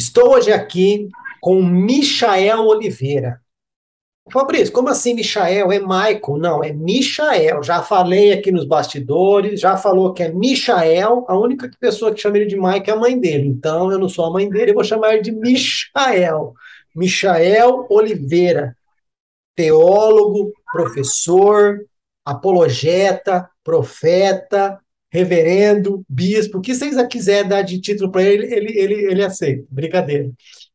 Estou hoje aqui com Michael Oliveira. Fabrício, como assim Michael? É Michael? Não, é Michael. Já falei aqui nos bastidores, já falou que é Michael. A única pessoa que chama ele de Michael é a mãe dele. Então eu não sou a mãe dele, eu vou chamar ele de Michael. Michael Oliveira, teólogo, professor, apologeta, profeta, reverendo, bispo, o que vocês quiser dar de título para ele, ele, ele, ele aceita. Brincadeira.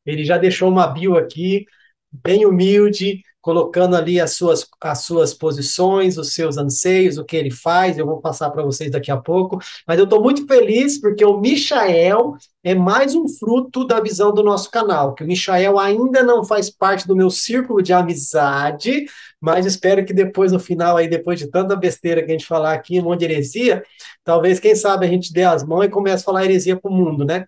Ele já deixou uma bio aqui, bem humilde, colocando ali as suas, as suas posições, os seus anseios, o que ele faz, eu vou passar para vocês daqui a pouco, mas eu estou muito feliz porque o Michael é mais um fruto da visão do nosso canal, que o Michael ainda não faz parte do meu círculo de amizade, mas espero que depois, no final, aí, depois de tanta besteira que a gente falar aqui, um monte de heresia, talvez, quem sabe, a gente dê as mãos e comece a falar heresia para o mundo, né?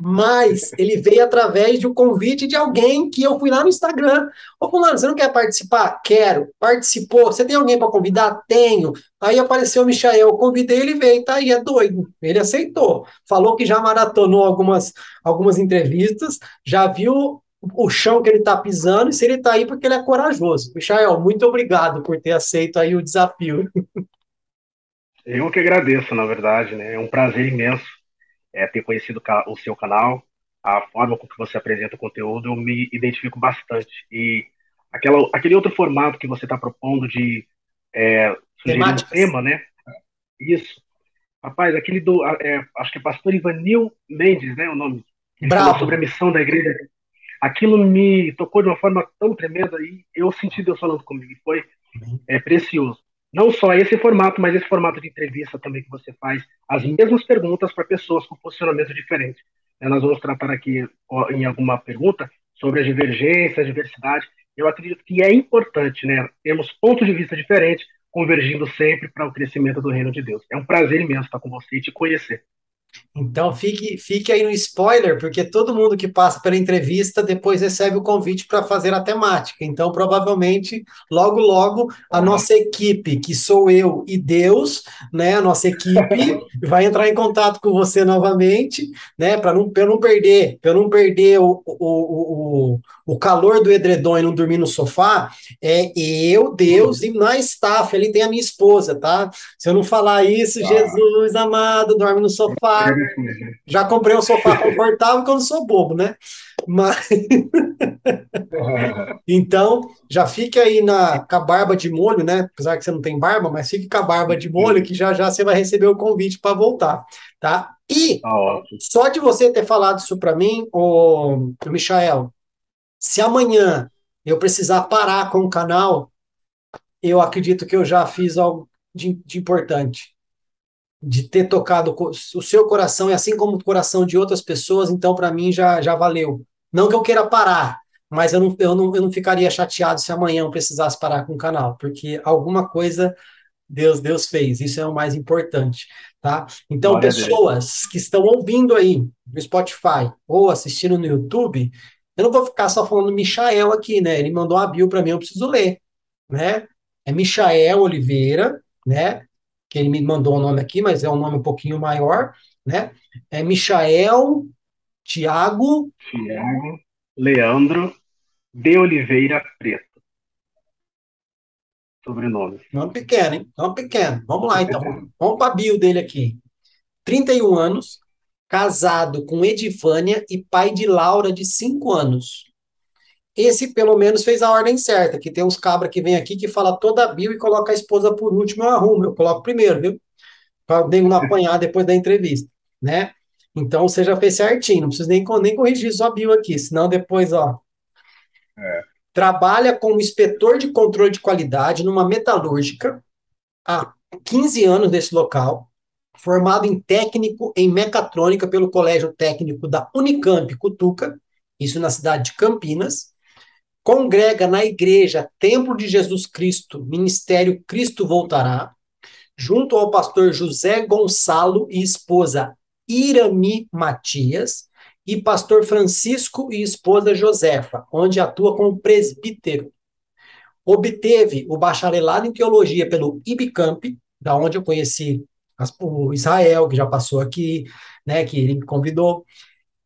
Mas ele veio através de um convite de alguém que eu fui lá no Instagram. Ô, Fulano, você não quer participar? Quero. Participou. Você tem alguém para convidar? Tenho. Aí apareceu o Michael, eu convidei, ele veio, tá aí, é doido. Ele aceitou. Falou que já maratonou algumas, algumas entrevistas, já viu o chão que ele está pisando e se ele está aí porque ele é corajoso. Michael, muito obrigado por ter aceito aí o desafio. Eu que agradeço, na verdade, né? É um prazer imenso é, ter conhecido o seu canal, a forma com que você apresenta o conteúdo, eu me identifico bastante. E aquela, aquele outro formato que você está propondo de é, sugerir um tema, né? Isso. Rapaz, aquele do. É, acho que é pastor Ivanil Mendes, né? O nome. Bravo. sobre a missão da igreja. Aquilo me tocou de uma forma tão tremenda e eu senti Deus falando comigo. Foi uhum. é, precioso não só esse formato, mas esse formato de entrevista também que você faz as mesmas perguntas para pessoas com posicionamento diferente. É, nós vamos tratar aqui em alguma pergunta sobre a divergência, a diversidade. Eu acredito que é importante, né? Temos pontos de vista diferentes, convergindo sempre para o crescimento do reino de Deus. É um prazer imenso estar com você e te conhecer. Então fique, fique aí no spoiler, porque todo mundo que passa pela entrevista depois recebe o convite para fazer a temática. Então, provavelmente, logo, logo, a nossa equipe, que sou eu e Deus, né? A nossa equipe vai entrar em contato com você novamente, né? Para não, não perder, para não perder o, o, o, o calor do edredom e não dormir no sofá, é eu, Deus, e na staff ali tem a minha esposa, tá? Se eu não falar isso, ah. Jesus amado, dorme no sofá. Já comprei um sofá confortável porque eu não sou bobo, né? Mas. então, já fique aí na, com a barba de molho, né? Apesar que você não tem barba, mas fique com a barba de molho, que já já você vai receber o convite para voltar, tá? E ah, só de você ter falado isso para mim, o Michael, se amanhã eu precisar parar com o canal, eu acredito que eu já fiz algo de, de importante. De ter tocado o seu coração, e assim como o coração de outras pessoas, então para mim já, já valeu. Não que eu queira parar, mas eu não, eu, não, eu não ficaria chateado se amanhã eu precisasse parar com o canal, porque alguma coisa Deus, Deus fez. Isso é o mais importante, tá? Então, pessoas que estão ouvindo aí no Spotify ou assistindo no YouTube, eu não vou ficar só falando Michael aqui, né? Ele mandou uma bio para mim, eu preciso ler, né? É Michael Oliveira, né? Que ele me mandou o um nome aqui, mas é um nome um pouquinho maior, né? É Michael Tiago. Tiago Leandro de Oliveira Preto. Sobrenome. Nome pequeno, hein? Nome pequeno. Vamos lá, então. Vamos para a bio dele aqui. 31 anos, casado com Edifânia e pai de Laura, de 5 anos. Esse, pelo menos, fez a ordem certa, que tem uns cabras que vem aqui que fala toda a bio e coloca a esposa por último, eu arrumo. Eu coloco primeiro, viu? Para não apanhar depois da entrevista, né? Então, você já fez certinho, não precisa nem, nem corrigir sua bio aqui, senão depois, ó. É. Trabalha como inspetor de controle de qualidade numa metalúrgica há 15 anos nesse local, formado em técnico em mecatrônica pelo Colégio Técnico da Unicamp Cutuca, isso na cidade de Campinas. Congrega na igreja Templo de Jesus Cristo, Ministério Cristo Voltará, junto ao pastor José Gonçalo e esposa Irami Matias, e pastor Francisco e esposa Josefa, onde atua como presbítero. Obteve o bacharelado em teologia pelo IBCamp, da onde eu conheci o Israel, que já passou aqui, né, que ele me convidou,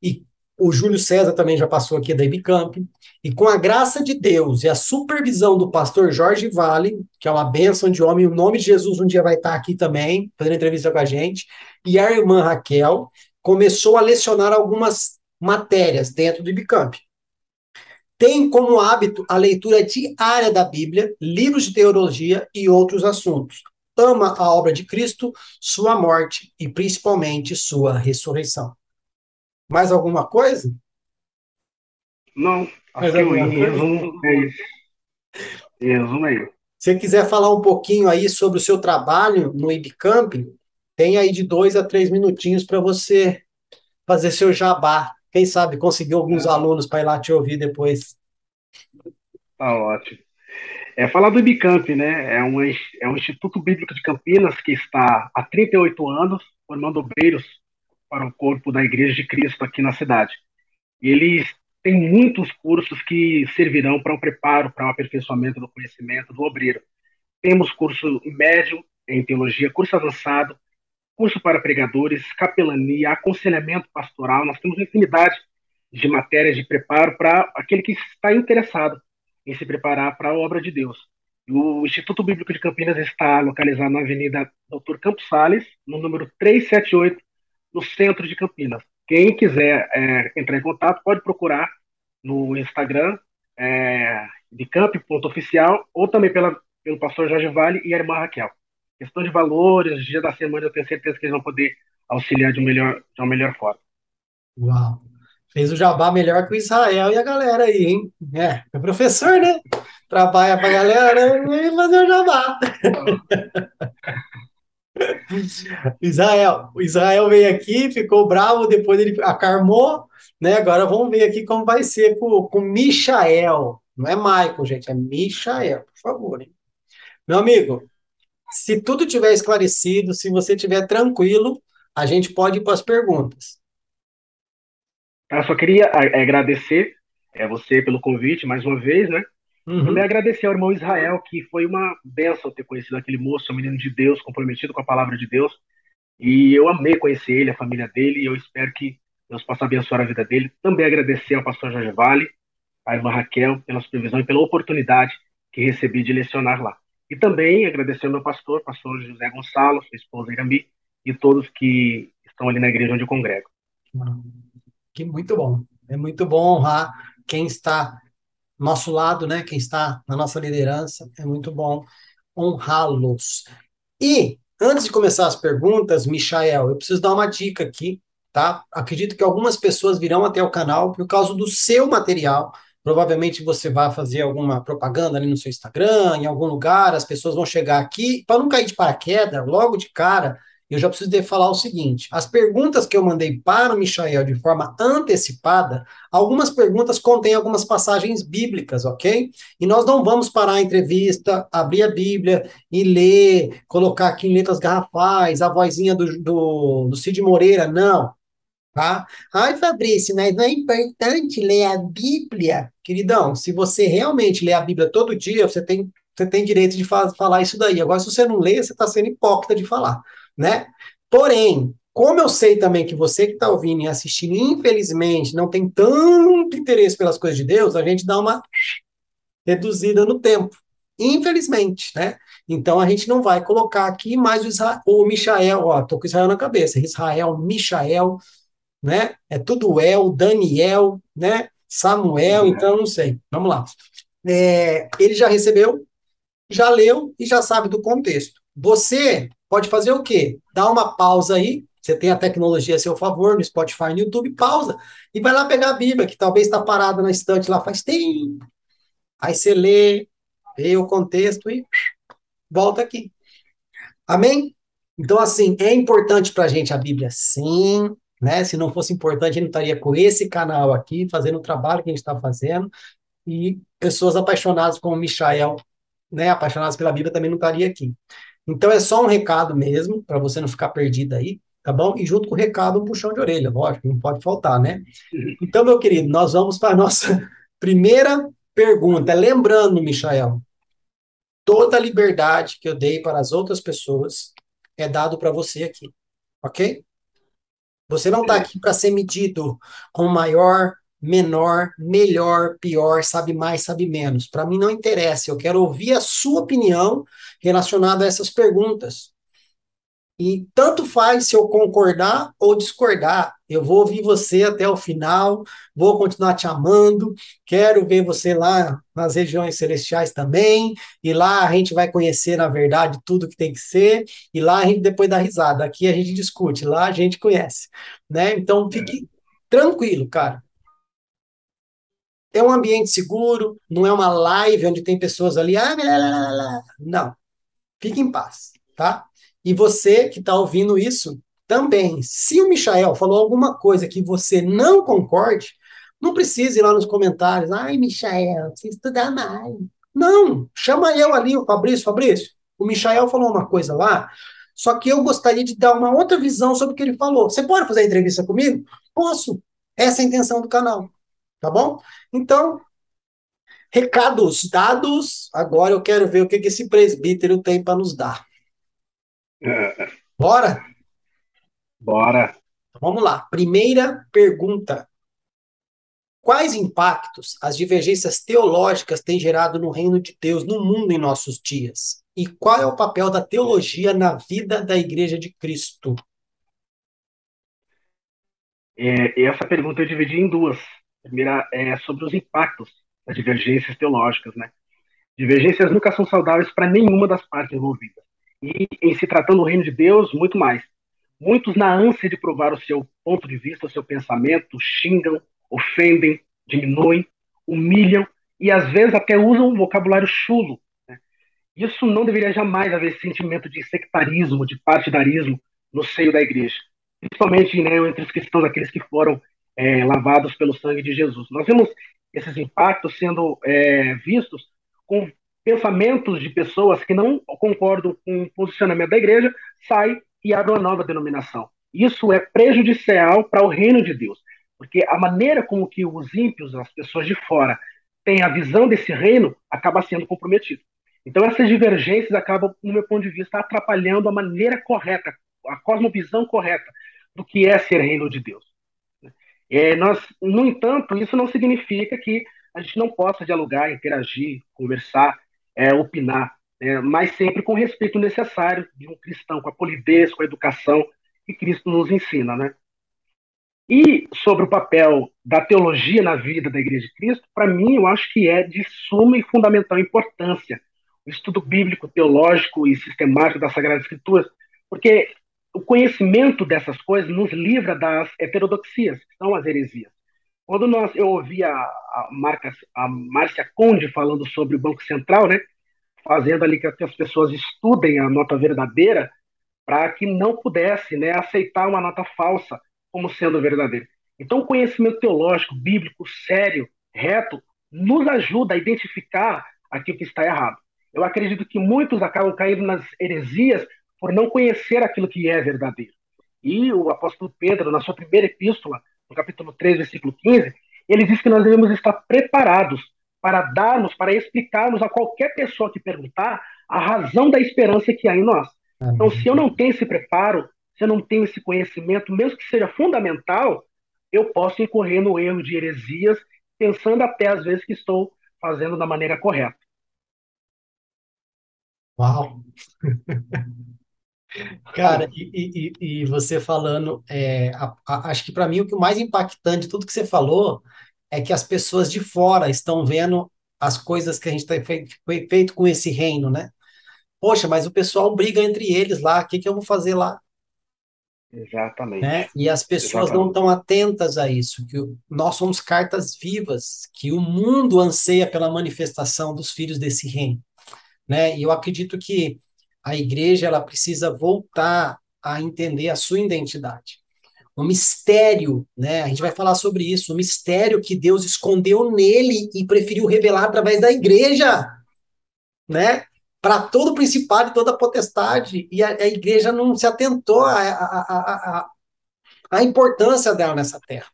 e o Júlio César também já passou aqui da IBCamp, e com a graça de Deus e a supervisão do pastor Jorge Vale, que é uma bênção de homem, o nome de Jesus um dia vai estar aqui também, fazendo entrevista com a gente, e a irmã Raquel, começou a lecionar algumas matérias dentro do IBCamp. Tem como hábito a leitura diária da Bíblia, livros de teologia e outros assuntos. Ama a obra de Cristo, sua morte e principalmente sua ressurreição. Mais alguma coisa? Não, acho que em resumo é isso. Em resumo é isso. Se você quiser falar um pouquinho aí sobre o seu trabalho no IBCamp, tem aí de dois a três minutinhos para você fazer seu jabá. Quem sabe conseguir alguns é. alunos para ir lá te ouvir depois. Tá ótimo. É, falar do IBCamp, né? É um, é um Instituto Bíblico de Campinas que está há 38 anos formando obreiros para o corpo da Igreja de Cristo aqui na cidade. E eles têm muitos cursos que servirão para o preparo, para o aperfeiçoamento do conhecimento do obreiro. Temos curso médio em teologia, curso avançado, curso para pregadores, capelania, aconselhamento pastoral. Nós temos infinidade de matérias de preparo para aquele que está interessado em se preparar para a obra de Deus. O Instituto Bíblico de Campinas está localizado na Avenida Doutor Campos Sales, no número 378, no centro de Campinas. Quem quiser é, entrar em contato pode procurar no Instagram é, de camp.oficial ou também pela, pelo pastor Jorge Vale e a irmã Raquel. Questão de valores, dia da semana, eu tenho certeza que eles vão poder auxiliar de, melhor, de uma melhor forma. Uau! Fez o jabá melhor que o Israel e a galera aí, hein? É, é professor, né? Trabalha pra galera e fazer o jabá. Israel, o Israel veio aqui, ficou bravo, depois ele acarmou, né? Agora vamos ver aqui como vai ser com, com Michael. Não é Michael, gente, é Michael, por favor. Hein? Meu amigo, se tudo tiver esclarecido, se você estiver tranquilo, a gente pode ir para as perguntas. Eu só queria agradecer é, você pelo convite mais uma vez, né? Uhum. Também agradecer ao irmão Israel, que foi uma benção ter conhecido aquele moço, um menino de Deus, comprometido com a palavra de Deus. E eu amei conhecer ele, a família dele, e eu espero que Deus possa abençoar a vida dele. Também agradecer ao pastor Jorge Vale, à irmã Raquel, pela supervisão e pela oportunidade que recebi de lecionar lá. E também agradecer ao meu pastor, pastor José Gonçalo, sua esposa Irami, e todos que estão ali na igreja onde eu congrego. Que muito bom. É muito bom honrar quem está nosso lado, né? Quem está na nossa liderança. É muito bom honrá-los. E antes de começar as perguntas, Michael, eu preciso dar uma dica aqui, tá? Acredito que algumas pessoas virão até o canal por causa do seu material Provavelmente você vai fazer alguma propaganda ali no seu Instagram, em algum lugar, as pessoas vão chegar aqui, para não cair de paraquedas, logo de cara, eu já preciso de falar o seguinte: as perguntas que eu mandei para o Michael de forma antecipada, algumas perguntas contêm algumas passagens bíblicas, ok? E nós não vamos parar a entrevista, abrir a Bíblia e ler, colocar aqui em letras garrafais, a vozinha do, do, do Cid Moreira, não. Tá? Ai, Fabrício, mas não é importante ler a Bíblia? Queridão, se você realmente lê a Bíblia todo dia, você tem, você tem direito de fa falar isso daí. Agora, se você não lê, você está sendo hipócrita de falar né? Porém, como eu sei também que você que está ouvindo e assistindo, infelizmente, não tem tanto interesse pelas coisas de Deus, a gente dá uma reduzida no tempo. Infelizmente, né? Então a gente não vai colocar aqui mais o, Israel, o Michael, ó, tô com Israel na cabeça, Israel, Michael, né? É tudo El, Daniel, né? Samuel, então não sei. Vamos lá. É, ele já recebeu, já leu e já sabe do contexto. Você pode fazer o quê? Dá uma pausa aí, você tem a tecnologia a seu favor, no Spotify, no YouTube, pausa, e vai lá pegar a Bíblia, que talvez está parada na estante lá faz tempo. Aí você lê, vê o contexto e volta aqui. Amém? Então, assim, é importante para a gente a Bíblia, sim, né? Se não fosse importante, a gente não estaria com esse canal aqui, fazendo o trabalho que a gente está fazendo, e pessoas apaixonadas como o Michael, né, apaixonadas pela Bíblia, também não estaria aqui. Então é só um recado mesmo, para você não ficar perdido aí, tá bom? E junto com o recado, um puxão de orelha, lógico, não pode faltar, né? Então, meu querido, nós vamos para a nossa primeira pergunta. Lembrando, Michael, toda a liberdade que eu dei para as outras pessoas é dado para você aqui, ok? Você não está aqui para ser medido com maior menor, melhor, pior, sabe mais, sabe menos. Para mim não interessa, eu quero ouvir a sua opinião relacionada a essas perguntas. E tanto faz se eu concordar ou discordar. Eu vou ouvir você até o final, vou continuar te amando, quero ver você lá nas regiões celestiais também, e lá a gente vai conhecer, na verdade, tudo que tem que ser, e lá a gente depois dá risada. Aqui a gente discute, lá a gente conhece. Né? Então fique tranquilo, cara. É um ambiente seguro, não é uma live onde tem pessoas ali. Ah, lá, lá, lá. Não. Fique em paz, tá? E você que está ouvindo isso também. Se o Michael falou alguma coisa que você não concorde, não precise ir lá nos comentários. Ai, Michael, você estudar mais. Não, chama eu ali, o Fabrício. Fabrício, o Michael falou uma coisa lá, só que eu gostaria de dar uma outra visão sobre o que ele falou. Você pode fazer a entrevista comigo? Posso. Essa é a intenção do canal. Tá bom? Então, recados dados. Agora eu quero ver o que, que esse presbítero tem para nos dar. Bora? Bora. Então, vamos lá. Primeira pergunta. Quais impactos as divergências teológicas têm gerado no reino de Deus, no mundo em nossos dias? E qual é o papel da teologia na vida da Igreja de Cristo? É, essa pergunta eu dividi em duas. Primeira é sobre os impactos das divergências teológicas, né? Divergências nunca são saudáveis para nenhuma das partes envolvidas. E, em se tratando do reino de Deus, muito mais. Muitos, na ânsia de provar o seu ponto de vista, o seu pensamento, xingam, ofendem, diminuem, humilham e, às vezes, até usam um vocabulário chulo. Né? Isso não deveria jamais haver sentimento de sectarismo, de partidarismo no seio da igreja. Principalmente né, entre os cristãos, aqueles que foram é, lavados pelo sangue de Jesus. Nós vemos esses impactos sendo é, vistos com pensamentos de pessoas que não concordam com o posicionamento da igreja, saem e abrem uma nova denominação. Isso é prejudicial para o reino de Deus, porque a maneira como que os ímpios, as pessoas de fora, têm a visão desse reino, acaba sendo comprometido. Então essas divergências acabam, no meu ponto de vista, atrapalhando a maneira correta, a cosmovisão correta do que é ser reino de Deus. É, nós, no entanto, isso não significa que a gente não possa dialogar, interagir, conversar, é, opinar, é, mas sempre com o respeito necessário de um cristão, com a polidez, com a educação que Cristo nos ensina, né? E sobre o papel da teologia na vida da Igreja de Cristo, para mim, eu acho que é de suma e fundamental importância o estudo bíblico, teológico e sistemático das Sagradas Escrituras, porque o conhecimento dessas coisas nos livra das heterodoxias, que são as heresias. Quando nós, eu ouvi a, a, Marca, a Márcia Conde falando sobre o Banco Central, né, fazendo ali que as pessoas estudem a nota verdadeira, para que não pudesse né, aceitar uma nota falsa como sendo verdadeira. Então, o conhecimento teológico, bíblico, sério, reto, nos ajuda a identificar aquilo que está errado. Eu acredito que muitos acabam caindo nas heresias por não conhecer aquilo que é verdadeiro. E o apóstolo Pedro, na sua primeira epístola, no capítulo 3, versículo 15, ele diz que nós devemos estar preparados para darmos, para explicarmos a qualquer pessoa que perguntar a razão da esperança que há em nós. Então, se eu não tenho esse preparo, se eu não tenho esse conhecimento, mesmo que seja fundamental, eu posso incorrer no erro de heresias, pensando até às vezes que estou fazendo da maneira correta. Uau! Cara, e, e, e você falando, é, a, a, acho que para mim o que mais impactante de tudo que você falou é que as pessoas de fora estão vendo as coisas que a gente tem feito, feito com esse reino, né? Poxa, mas o pessoal briga entre eles lá, o que, que eu vou fazer lá? Exatamente. Né? E as pessoas Exatamente. não estão atentas a isso, que nós somos cartas vivas, que o mundo anseia pela manifestação dos filhos desse reino. Né? E eu acredito que a igreja ela precisa voltar a entender a sua identidade. O mistério, né? A gente vai falar sobre isso, o mistério que Deus escondeu nele e preferiu revelar através da igreja, né? Para todo o principado e toda a potestade. E a, a igreja não se atentou à importância dela nessa terra.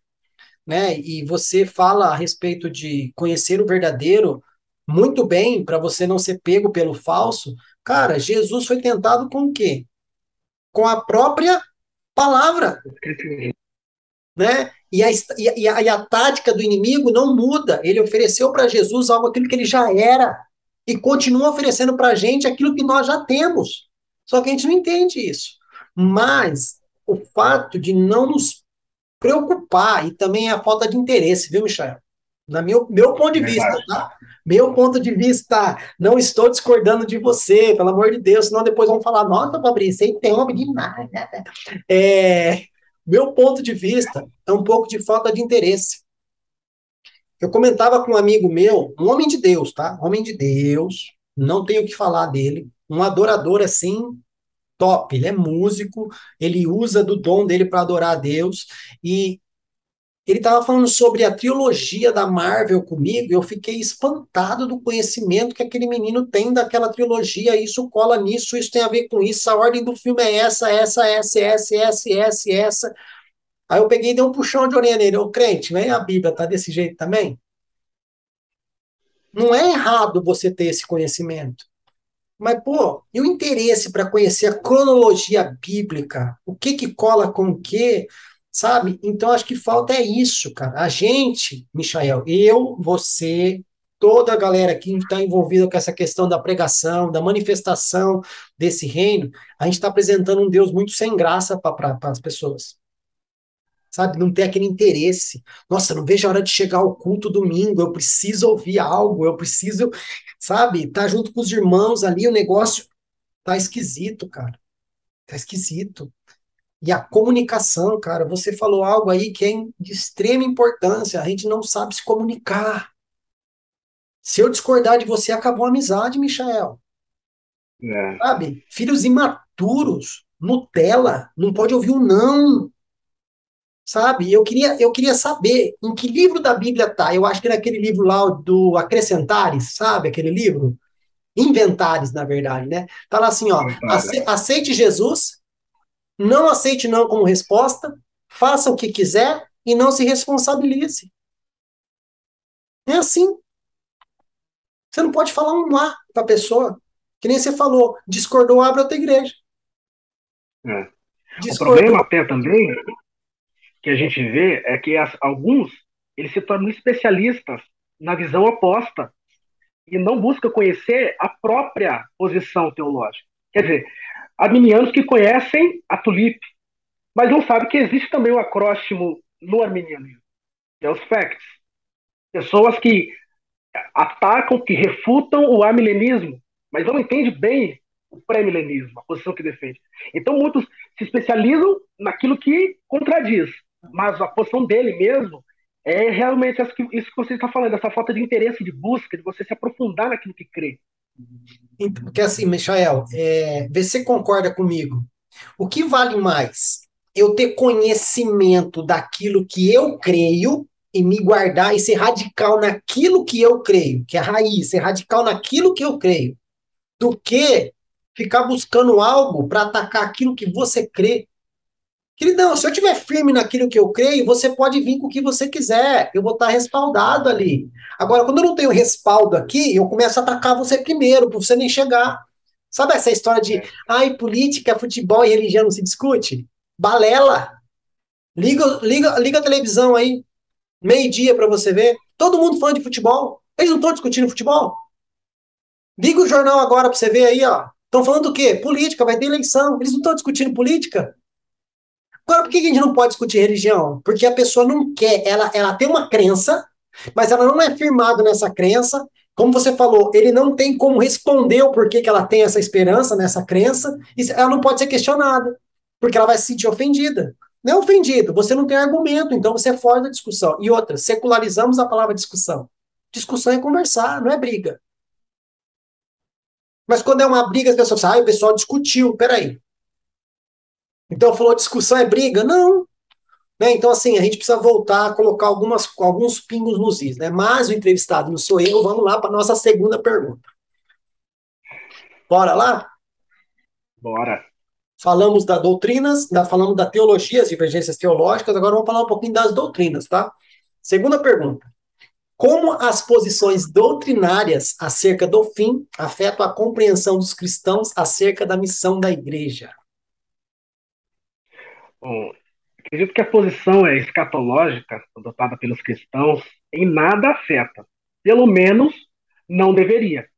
Né? E você fala a respeito de conhecer o verdadeiro muito bem para você não ser pego pelo falso, Cara, Jesus foi tentado com o quê? Com a própria palavra. Né? E a, e, a, e a tática do inimigo não muda. Ele ofereceu para Jesus algo aquilo que ele já era. E continua oferecendo para a gente aquilo que nós já temos. Só que a gente não entende isso. Mas o fato de não nos preocupar, e também a falta de interesse, viu, Michel? Na meu, meu ponto de vista, tá? Meu ponto de vista, não estou discordando de você, pelo amor de Deus, senão depois vão falar, nossa, Fabrício, você interrompe demais. É, meu ponto de vista é um pouco de falta de interesse. Eu comentava com um amigo meu, um homem de Deus, tá? Homem de Deus, não tenho o que falar dele, um adorador assim, top. Ele é músico, ele usa do dom dele para adorar a Deus, e ele estava falando sobre a trilogia da Marvel comigo, e eu fiquei espantado do conhecimento que aquele menino tem daquela trilogia, isso cola nisso, isso tem a ver com isso, a ordem do filme é essa, essa, essa, essa, essa, essa, essa. Aí eu peguei e dei um puxão de orelha nele, ô crente, vem a Bíblia, tá desse jeito também? Não é errado você ter esse conhecimento. Mas, pô, e o interesse para conhecer a cronologia bíblica? O que que cola com o que? Sabe? Então, acho que falta é isso, cara. A gente, Michael, eu, você, toda a galera que está envolvida com essa questão da pregação, da manifestação desse reino, a gente está apresentando um Deus muito sem graça para as pessoas. Sabe, não tem aquele interesse. Nossa, não vejo a hora de chegar ao culto domingo, eu preciso ouvir algo, eu preciso, sabe, tá junto com os irmãos ali, o negócio tá esquisito, cara. Tá esquisito. E a comunicação, cara, você falou algo aí que é de extrema importância. A gente não sabe se comunicar. Se eu discordar de você, acabou a amizade, Michael. É. Sabe? Filhos imaturos, Nutella, não pode ouvir um não. Sabe? Eu queria, eu queria saber em que livro da Bíblia tá. Eu acho que naquele livro lá do Acrescentares, sabe? Aquele livro? Inventares, na verdade, né? Tá lá assim, ó. Aceite Jesus, não aceite não como resposta, faça o que quiser e não se responsabilize. É assim. Você não pode falar um lá para a pessoa. Que nem você falou, discordou, abre outra igreja. É. O problema até também que a gente vê é que as, alguns eles se tornam especialistas na visão oposta e não buscam conhecer a própria posição teológica. Quer dizer, arminianos que conhecem a tulipe, mas não sabem que existe também o acróstimo no arminianismo, que é os facts. Pessoas que atacam, que refutam o amilenismo, mas não entendem bem o pré-milenismo, a posição que defende. Então, muitos se especializam naquilo que contradiz, mas a posição dele mesmo é realmente isso que você está falando, essa falta de interesse, de busca, de você se aprofundar naquilo que crê. Porque assim, Michael, é, vê se você concorda comigo. O que vale mais? Eu ter conhecimento daquilo que eu creio e me guardar e ser radical naquilo que eu creio, que é a raiz, ser radical naquilo que eu creio, do que ficar buscando algo para atacar aquilo que você crê. Queridão, se eu estiver firme naquilo que eu creio, você pode vir com o que você quiser. Eu vou estar respaldado ali. Agora, quando eu não tenho respaldo aqui, eu começo a atacar você primeiro, para você nem chegar. Sabe essa história de, ai, política, futebol e religião não se discute? Balela. Liga, liga, liga a televisão aí, meio-dia para você ver. Todo mundo falando de futebol. Eles não estão discutindo futebol? Liga o jornal agora para você ver aí, ó. Estão falando do quê? Política, vai ter eleição. Eles não estão discutindo política? Agora, por que a gente não pode discutir religião? Porque a pessoa não quer, ela, ela tem uma crença, mas ela não é firmada nessa crença. Como você falou, ele não tem como responder o porquê que ela tem essa esperança nessa crença, e ela não pode ser questionada, porque ela vai se sentir ofendida. Não é ofendido, você não tem argumento, então você foge da discussão. E outra, secularizamos a palavra discussão. Discussão é conversar, não é briga. Mas quando é uma briga, as pessoas falam, ah, o pessoal discutiu, peraí. Então, falou discussão é briga? Não. Né? Então, assim, a gente precisa voltar a colocar algumas, alguns pingos nos is. Né? Mas o entrevistado não sou eu. Vamos lá para a nossa segunda pergunta. Bora lá? Bora. Falamos das doutrinas, da, falamos da teologia, as divergências teológicas, agora vamos falar um pouquinho das doutrinas, tá? Segunda pergunta. Como as posições doutrinárias acerca do fim afetam a compreensão dos cristãos acerca da missão da igreja? Bom, acredito que a posição é escatológica, adotada pelos cristãos, em nada afeta. Pelo menos não deveria.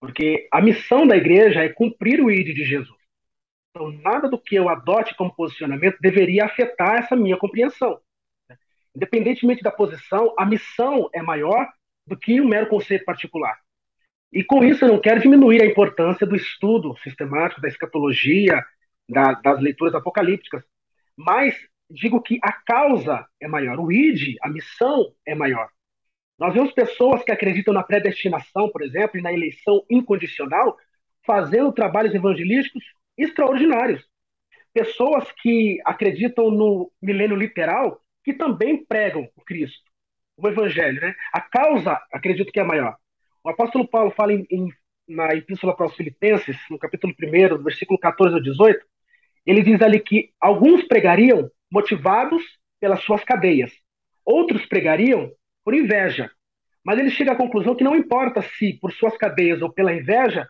Porque a missão da igreja é cumprir o ID de Jesus. Então, nada do que eu adote como posicionamento deveria afetar essa minha compreensão. Independentemente da posição, a missão é maior do que um mero conceito particular. E com isso, eu não quero diminuir a importância do estudo sistemático da escatologia, da, das leituras apocalípticas, mas digo que a causa é maior, o id, a missão é maior. Nós vemos pessoas que acreditam na predestinação, por exemplo, e na eleição incondicional, fazendo trabalhos evangelísticos extraordinários. Pessoas que acreditam no milênio literal, que também pregam o Cristo, o Evangelho. Né? A causa, acredito que é maior. O apóstolo Paulo fala em, em, na Epístola para os Filipenses, no capítulo 1, versículo 14 ao 18, ele diz ali que alguns pregariam motivados pelas suas cadeias, outros pregariam por inveja. Mas ele chega à conclusão que não importa se por suas cadeias ou pela inveja,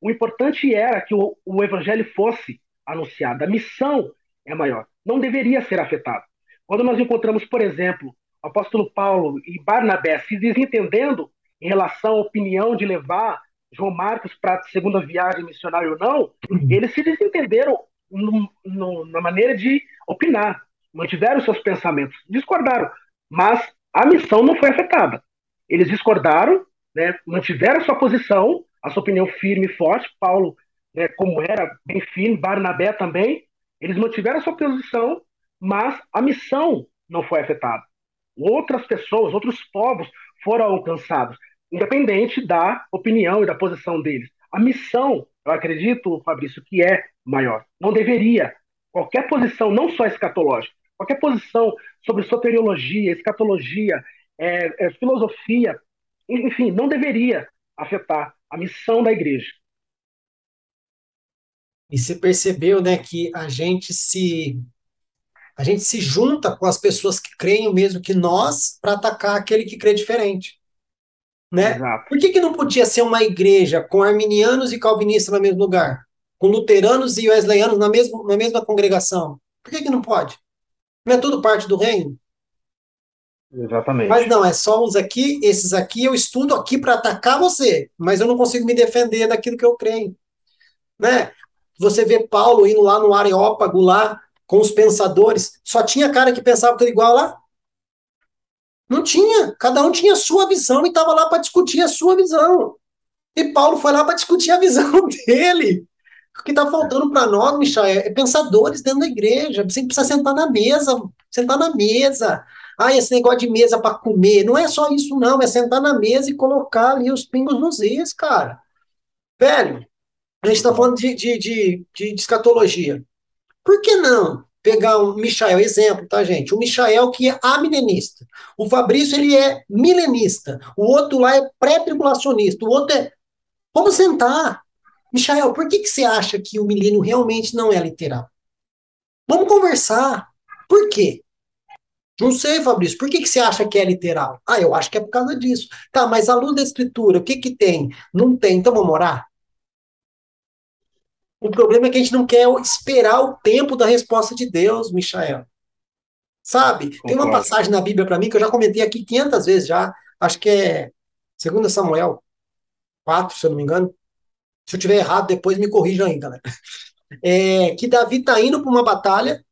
o importante era que o, o evangelho fosse anunciado. A missão é maior. Não deveria ser afetado. Quando nós encontramos, por exemplo, o apóstolo Paulo e Barnabé se desentendendo em relação à opinião de levar João Marcos para a segunda viagem missionária ou não, uhum. eles se desentenderam no, no, na maneira de opinar, mantiveram seus pensamentos, discordaram, mas a missão não foi afetada. Eles discordaram, né, mantiveram sua posição, a sua opinião firme e forte. Paulo, né, como era bem firme, Barnabé também, eles mantiveram sua posição, mas a missão não foi afetada. Outras pessoas, outros povos foram alcançados, independente da opinião e da posição deles. A missão, eu acredito, Fabrício, que é maior. Não deveria. Qualquer posição, não só escatológica, qualquer posição sobre soteriologia, escatologia, é, é, filosofia, enfim, não deveria afetar a missão da igreja. E você percebeu, né, que a gente se a gente se junta com as pessoas que creem o mesmo que nós para atacar aquele que crê diferente. Né? Exato. Por que, que não podia ser uma igreja com arminianos e calvinistas no mesmo lugar? com luteranos e wesleyanos na mesma, na mesma congregação. Por que, que não pode? Não é tudo parte do reino? Exatamente. Mas não, é só uns aqui, esses aqui eu estudo aqui para atacar você, mas eu não consigo me defender daquilo que eu creio. Né? Você vê Paulo indo lá no Areópago, lá, com os pensadores, só tinha cara que pensava tudo igual lá? Não tinha. Cada um tinha a sua visão e estava lá para discutir a sua visão. E Paulo foi lá para discutir a visão dele. O que está faltando para nós, Michel, é, pensadores dentro da igreja. Você precisa sentar na mesa, sentar na mesa. Ah, esse negócio de mesa para comer. Não é só isso, não. É sentar na mesa e colocar ali os pingos nos is, cara. Velho, a gente está falando de, de, de, de, escatologia. Por que não pegar um Michael, exemplo, tá, gente? O Michael que é amilenista. O Fabrício, ele é milenista. O outro lá é pré-tribulacionista. O outro é... Vamos sentar. Michael, por que, que você acha que o milênio realmente não é literal? Vamos conversar. Por quê? Não sei, Fabrício, por que, que você acha que é literal? Ah, eu acho que é por causa disso. Tá, mas a luz da escritura, o que que tem? Não tem, então vamos orar? O problema é que a gente não quer esperar o tempo da resposta de Deus, Michael. Sabe? Tem uma passagem na Bíblia para mim que eu já comentei aqui 500 vezes já, acho que é 2 Samuel 4, se eu não me engano. Se eu tiver errado, depois me corrija aí, galera. É, que Davi está indo para uma batalha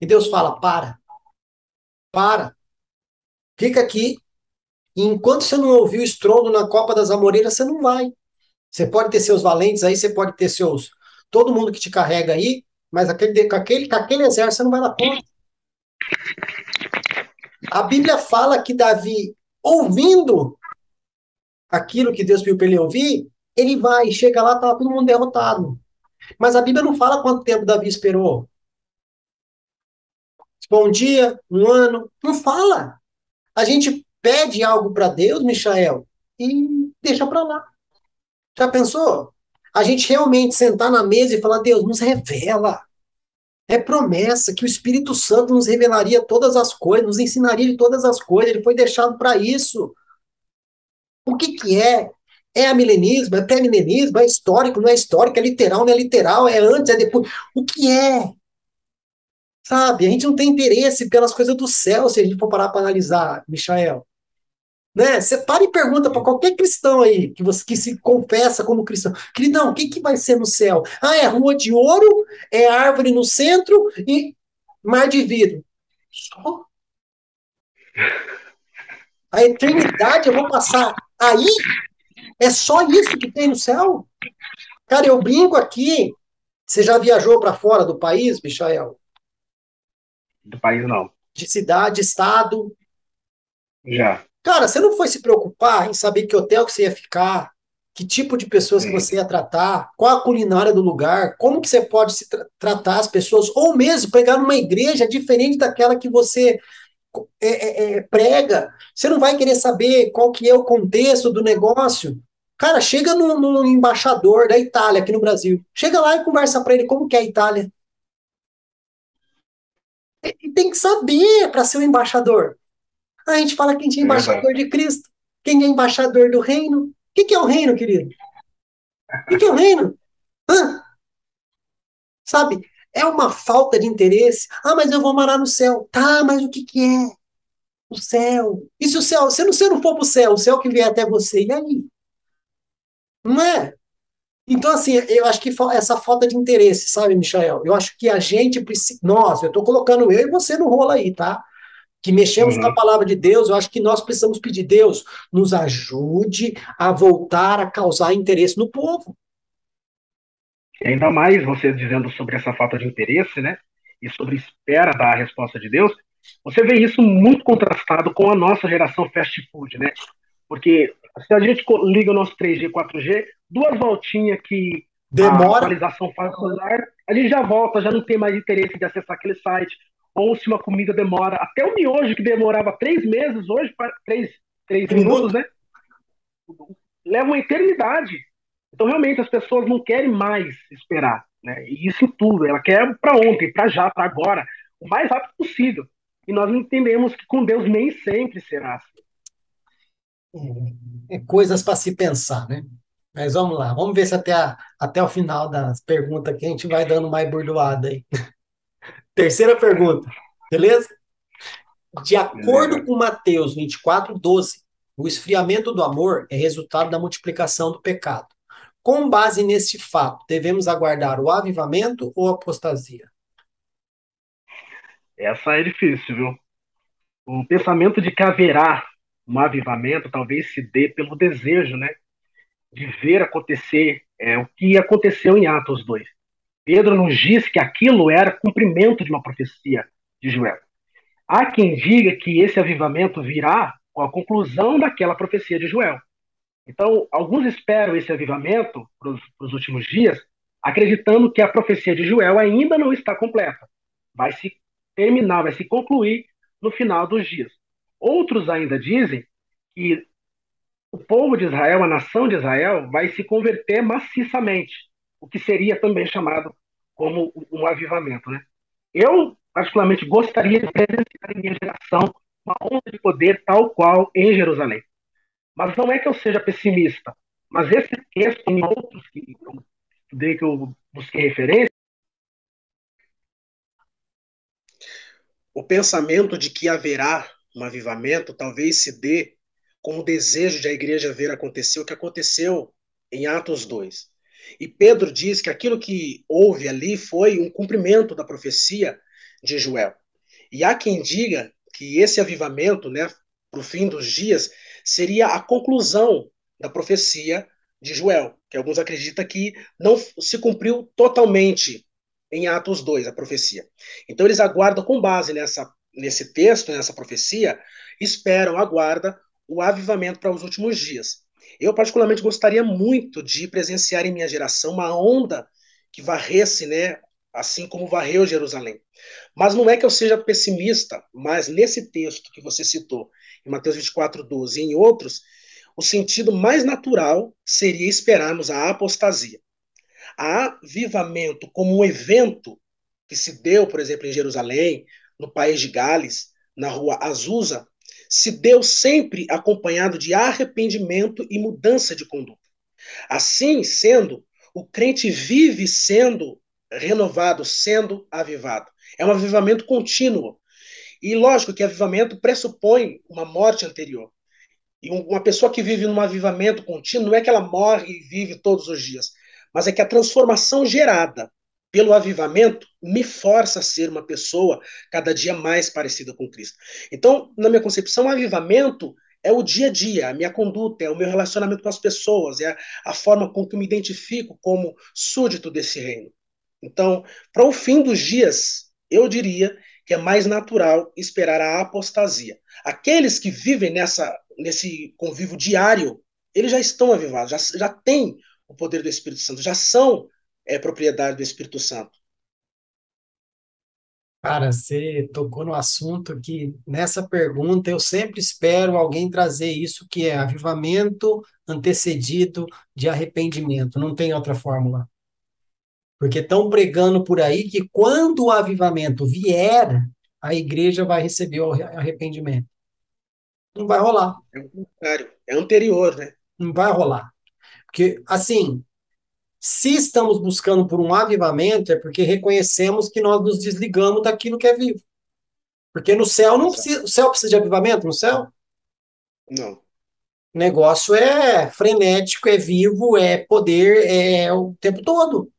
e Deus fala: para, para, fica aqui. E enquanto você não ouvir o estrondo na Copa das Amoreiras, você não vai. Você pode ter seus valentes aí, você pode ter seus. Todo mundo que te carrega aí, mas aquele, com, aquele, com aquele exército você não vai dar conta. A Bíblia fala que Davi, ouvindo aquilo que Deus pediu para ele ouvir, ele vai, chega lá, tá todo mundo derrotado. Mas a Bíblia não fala quanto tempo Davi esperou. Bom dia, um ano, não fala. A gente pede algo para Deus, Michael, e deixa para lá. Já pensou? A gente realmente sentar na mesa e falar, Deus, nos revela. É promessa que o Espírito Santo nos revelaria todas as coisas, nos ensinaria de todas as coisas, ele foi deixado para isso. O que, que é? É milenismo? É pré-milenismo? É histórico? Não é histórico? É literal? Não é literal? É antes? É depois? O que é? Sabe? A gente não tem interesse pelas coisas do céu se a gente for parar para analisar, Michael. Né? Você para e pergunta para qualquer cristão aí que você que se confessa como cristão, queridão, o que, que vai ser no céu? Ah, é rua de ouro, é árvore no centro e mar de vidro. Só. A eternidade eu vou passar aí? É só isso que tem no céu? Cara, eu brinco aqui. Você já viajou para fora do país, Michael? Do país, não. De cidade, estado? Já. Cara, você não foi se preocupar em saber que hotel que você ia ficar, que tipo de pessoas que você ia tratar, qual a culinária do lugar, como que você pode se tra tratar as pessoas, ou mesmo pegar numa igreja diferente daquela que você é, é, é, prega. Você não vai querer saber qual que é o contexto do negócio. Cara, chega no, no embaixador da Itália aqui no Brasil. Chega lá e conversa para ele como que é a Itália. E tem que saber para ser o um embaixador. A gente fala que a gente é, embaixador de Cristo. Quem é embaixador do reino? O que, que é o reino, querido? O que, que é o reino? Hã? Sabe? É uma falta de interesse. Ah, mas eu vou morar no céu. Tá, mas o que, que é? O céu. E se o céu, se você não for para o céu, o céu que vier até você, e aí? Não é? Então, assim, eu acho que essa falta de interesse, sabe, Michael? Eu acho que a gente precisa. Nós, eu estou colocando eu e você no rolo aí, tá? Que mexemos uhum. com a palavra de Deus, eu acho que nós precisamos pedir, Deus, nos ajude a voltar a causar interesse no povo. E ainda mais você dizendo sobre essa falta de interesse, né? E sobre espera da resposta de Deus, você vê isso muito contrastado com a nossa geração fast food, né? Porque se a gente liga o nosso 3G, 4G, duas voltinhas que Demora. a atualização faz o celular, a gente já volta, já não tem mais interesse de acessar aquele site. Ou se uma comida demora, até o miojo que demorava três meses, hoje, três, três minutos, né? Leva uma eternidade. Então, realmente, as pessoas não querem mais esperar. Né? E isso tudo. Ela quer para ontem, para já, para agora, o mais rápido possível. E nós entendemos que com Deus nem sempre será assim. É, é coisas para se pensar, né? Mas vamos lá, vamos ver se até, a, até o final das perguntas aqui a gente vai dando mais burdoada aí. Terceira pergunta, beleza? De acordo com Mateus 24, 12, o esfriamento do amor é resultado da multiplicação do pecado. Com base nesse fato, devemos aguardar o avivamento ou a apostasia? Essa é difícil, viu? O pensamento de que haverá um avivamento talvez se dê pelo desejo, né? De ver acontecer é, o que aconteceu em Atos 2. Pedro nos diz que aquilo era cumprimento de uma profecia de Joel. Há quem diga que esse avivamento virá com a conclusão daquela profecia de Joel. Então, alguns esperam esse avivamento para os últimos dias acreditando que a profecia de Joel ainda não está completa. Vai se terminar, vai se concluir no final dos dias. Outros ainda dizem que o povo de Israel, a nação de Israel, vai se converter maciçamente, o que seria também chamado como um avivamento. Né? Eu, particularmente, gostaria de presenciar em minha geração uma onda de poder tal qual em Jerusalém. Mas não é que eu seja pessimista, mas esse texto e outros que eu que eu busquei referência, o pensamento de que haverá um avivamento talvez se dê com o desejo de a igreja ver acontecer o que aconteceu em Atos 2. E Pedro diz que aquilo que houve ali foi um cumprimento da profecia de Joel. E há quem diga que esse avivamento, né, para o fim dos dias, seria a conclusão da profecia de Joel, que alguns acreditam que não se cumpriu totalmente em Atos 2, a profecia. Então eles aguardam com base nessa, nesse texto, nessa profecia, esperam, aguardam o avivamento para os últimos dias. Eu particularmente gostaria muito de presenciar em minha geração uma onda que varresse, né, assim como varreu Jerusalém. Mas não é que eu seja pessimista, mas nesse texto que você citou, em Mateus 24, 12 e em outros, o sentido mais natural seria esperarmos a apostasia avivamento como um evento que se deu, por exemplo, em Jerusalém, no país de Gales, na rua Azusa, se deu sempre acompanhado de arrependimento e mudança de conduta. Assim sendo, o crente vive sendo renovado, sendo avivado. É um avivamento contínuo. E lógico que avivamento pressupõe uma morte anterior. E uma pessoa que vive num avivamento contínuo não é que ela morre e vive todos os dias mas é que a transformação gerada pelo avivamento me força a ser uma pessoa cada dia mais parecida com Cristo. Então, na minha concepção, avivamento é o dia a dia, a minha conduta, é o meu relacionamento com as pessoas, é a, forma com que eu me identifico como súdito desse reino. Então, para o fim dos dias, eu diria que é mais natural esperar a apostasia. Aqueles que vivem nessa, nesse convívio diário, eles já estão avivados, já, já têm o poder do Espírito Santo, já são é, propriedade do Espírito Santo. Cara, você tocou no assunto que nessa pergunta eu sempre espero alguém trazer isso que é avivamento antecedido de arrependimento. Não tem outra fórmula. Porque estão pregando por aí que quando o avivamento vier, a igreja vai receber o arrependimento. Não vai rolar. É o contrário, é anterior, né? Não vai rolar. Porque, assim, se estamos buscando por um avivamento, é porque reconhecemos que nós nos desligamos daquilo que é vivo. Porque no céu não precisa, o céu precisa de avivamento no céu? Não. O negócio é frenético, é vivo, é poder, é o tempo todo.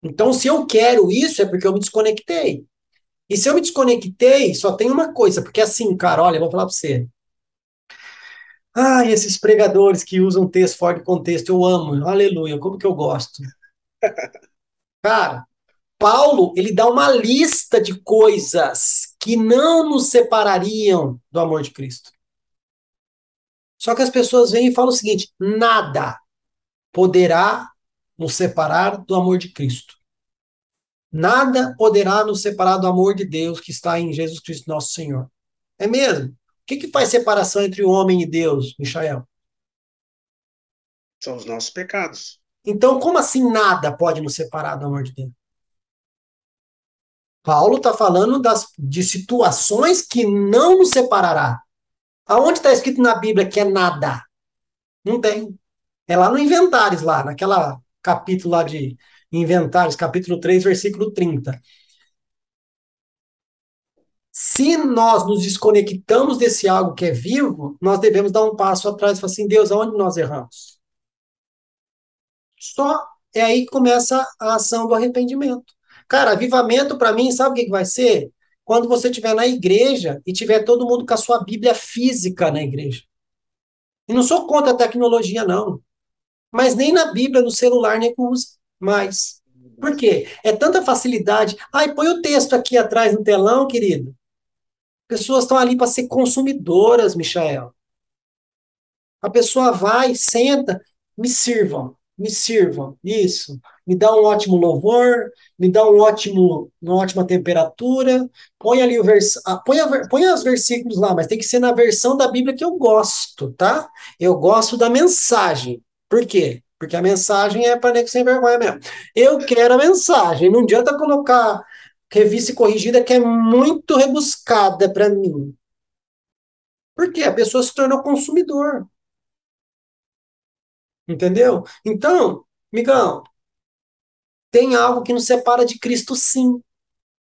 Então, se eu quero isso, é porque eu me desconectei. E se eu me desconectei, só tem uma coisa, porque assim, cara, olha, eu vou falar para você. Ah, esses pregadores que usam texto fora de contexto, eu amo, aleluia, como que eu gosto. Cara, Paulo, ele dá uma lista de coisas que não nos separariam do amor de Cristo. Só que as pessoas vêm e falam o seguinte: nada poderá nos separar do amor de Cristo. Nada poderá nos separar do amor de Deus que está em Jesus Cristo, nosso Senhor. É mesmo? Que, que faz separação entre o homem e Deus, Michael? São os nossos pecados. Então, como assim nada pode nos separar do amor de Deus? Paulo está falando das, de situações que não nos separará. Aonde está escrito na Bíblia que é nada? Não tem. É lá no Inventários, lá, naquela capítulo lá de Inventários, capítulo 3, versículo 30. Se nós nos desconectamos desse algo que é vivo, nós devemos dar um passo atrás e falar assim: Deus, aonde nós erramos? Só é aí que começa a ação do arrependimento. Cara, avivamento para mim, sabe o que, que vai ser? Quando você estiver na igreja e tiver todo mundo com a sua Bíblia física na igreja. E não sou contra a tecnologia, não. Mas nem na Bíblia, no celular, nem usa mais. Por quê? É tanta facilidade. Ai, põe o texto aqui atrás no telão, querido. Pessoas estão ali para ser consumidoras, Michael. A pessoa vai, senta, me sirvam. me sirva. Isso. Me dá um ótimo louvor, me dá um ótimo, uma ótima temperatura. Põe ali o vers... Ah, põe, a... põe os versículos lá, mas tem que ser na versão da Bíblia que eu gosto, tá? Eu gosto da mensagem. Por quê? Porque a mensagem é para nego sem vergonha mesmo. Eu quero a mensagem. Não adianta colocar revista corrigida que é muito rebuscada para mim. Porque a pessoa se tornou consumidor. Entendeu? Então, migão, tem algo que nos separa de Cristo, sim.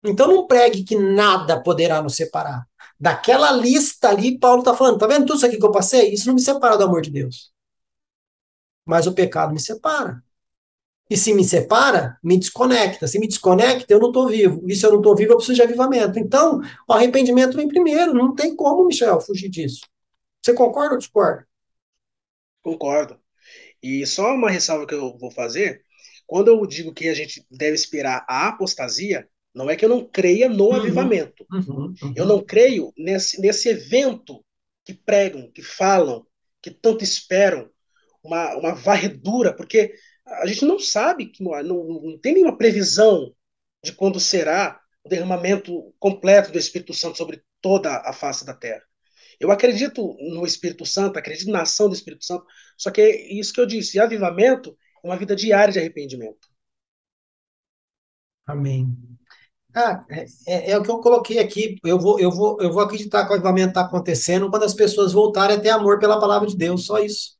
Então não pregue que nada poderá nos separar. Daquela lista ali, Paulo está falando, tá vendo tudo isso aqui que eu passei? Isso não me separa do amor de Deus. Mas o pecado me separa. E se me separa, me desconecta. Se me desconecta, eu não estou vivo. E se eu não estou vivo, eu preciso de avivamento. Então, o arrependimento vem primeiro. Não tem como, Michel, fugir disso. Você concorda ou discorda? Concordo. E só uma ressalva que eu vou fazer: quando eu digo que a gente deve esperar a apostasia, não é que eu não creia no uhum, avivamento. Uhum, uhum. Eu não creio nesse, nesse evento que pregam, que falam, que tanto esperam, uma, uma varredura, porque a gente não sabe, que não, não tem nenhuma previsão de quando será o derramamento completo do Espírito Santo sobre toda a face da terra. Eu acredito no Espírito Santo, acredito na ação do Espírito Santo, só que é isso que eu disse, avivamento é uma vida diária de arrependimento. Amém. Ah, é, é, é, o que eu coloquei aqui. Eu vou, eu vou, eu vou acreditar que o avivamento está acontecendo quando as pessoas voltarem a ter amor pela palavra de Deus, só isso.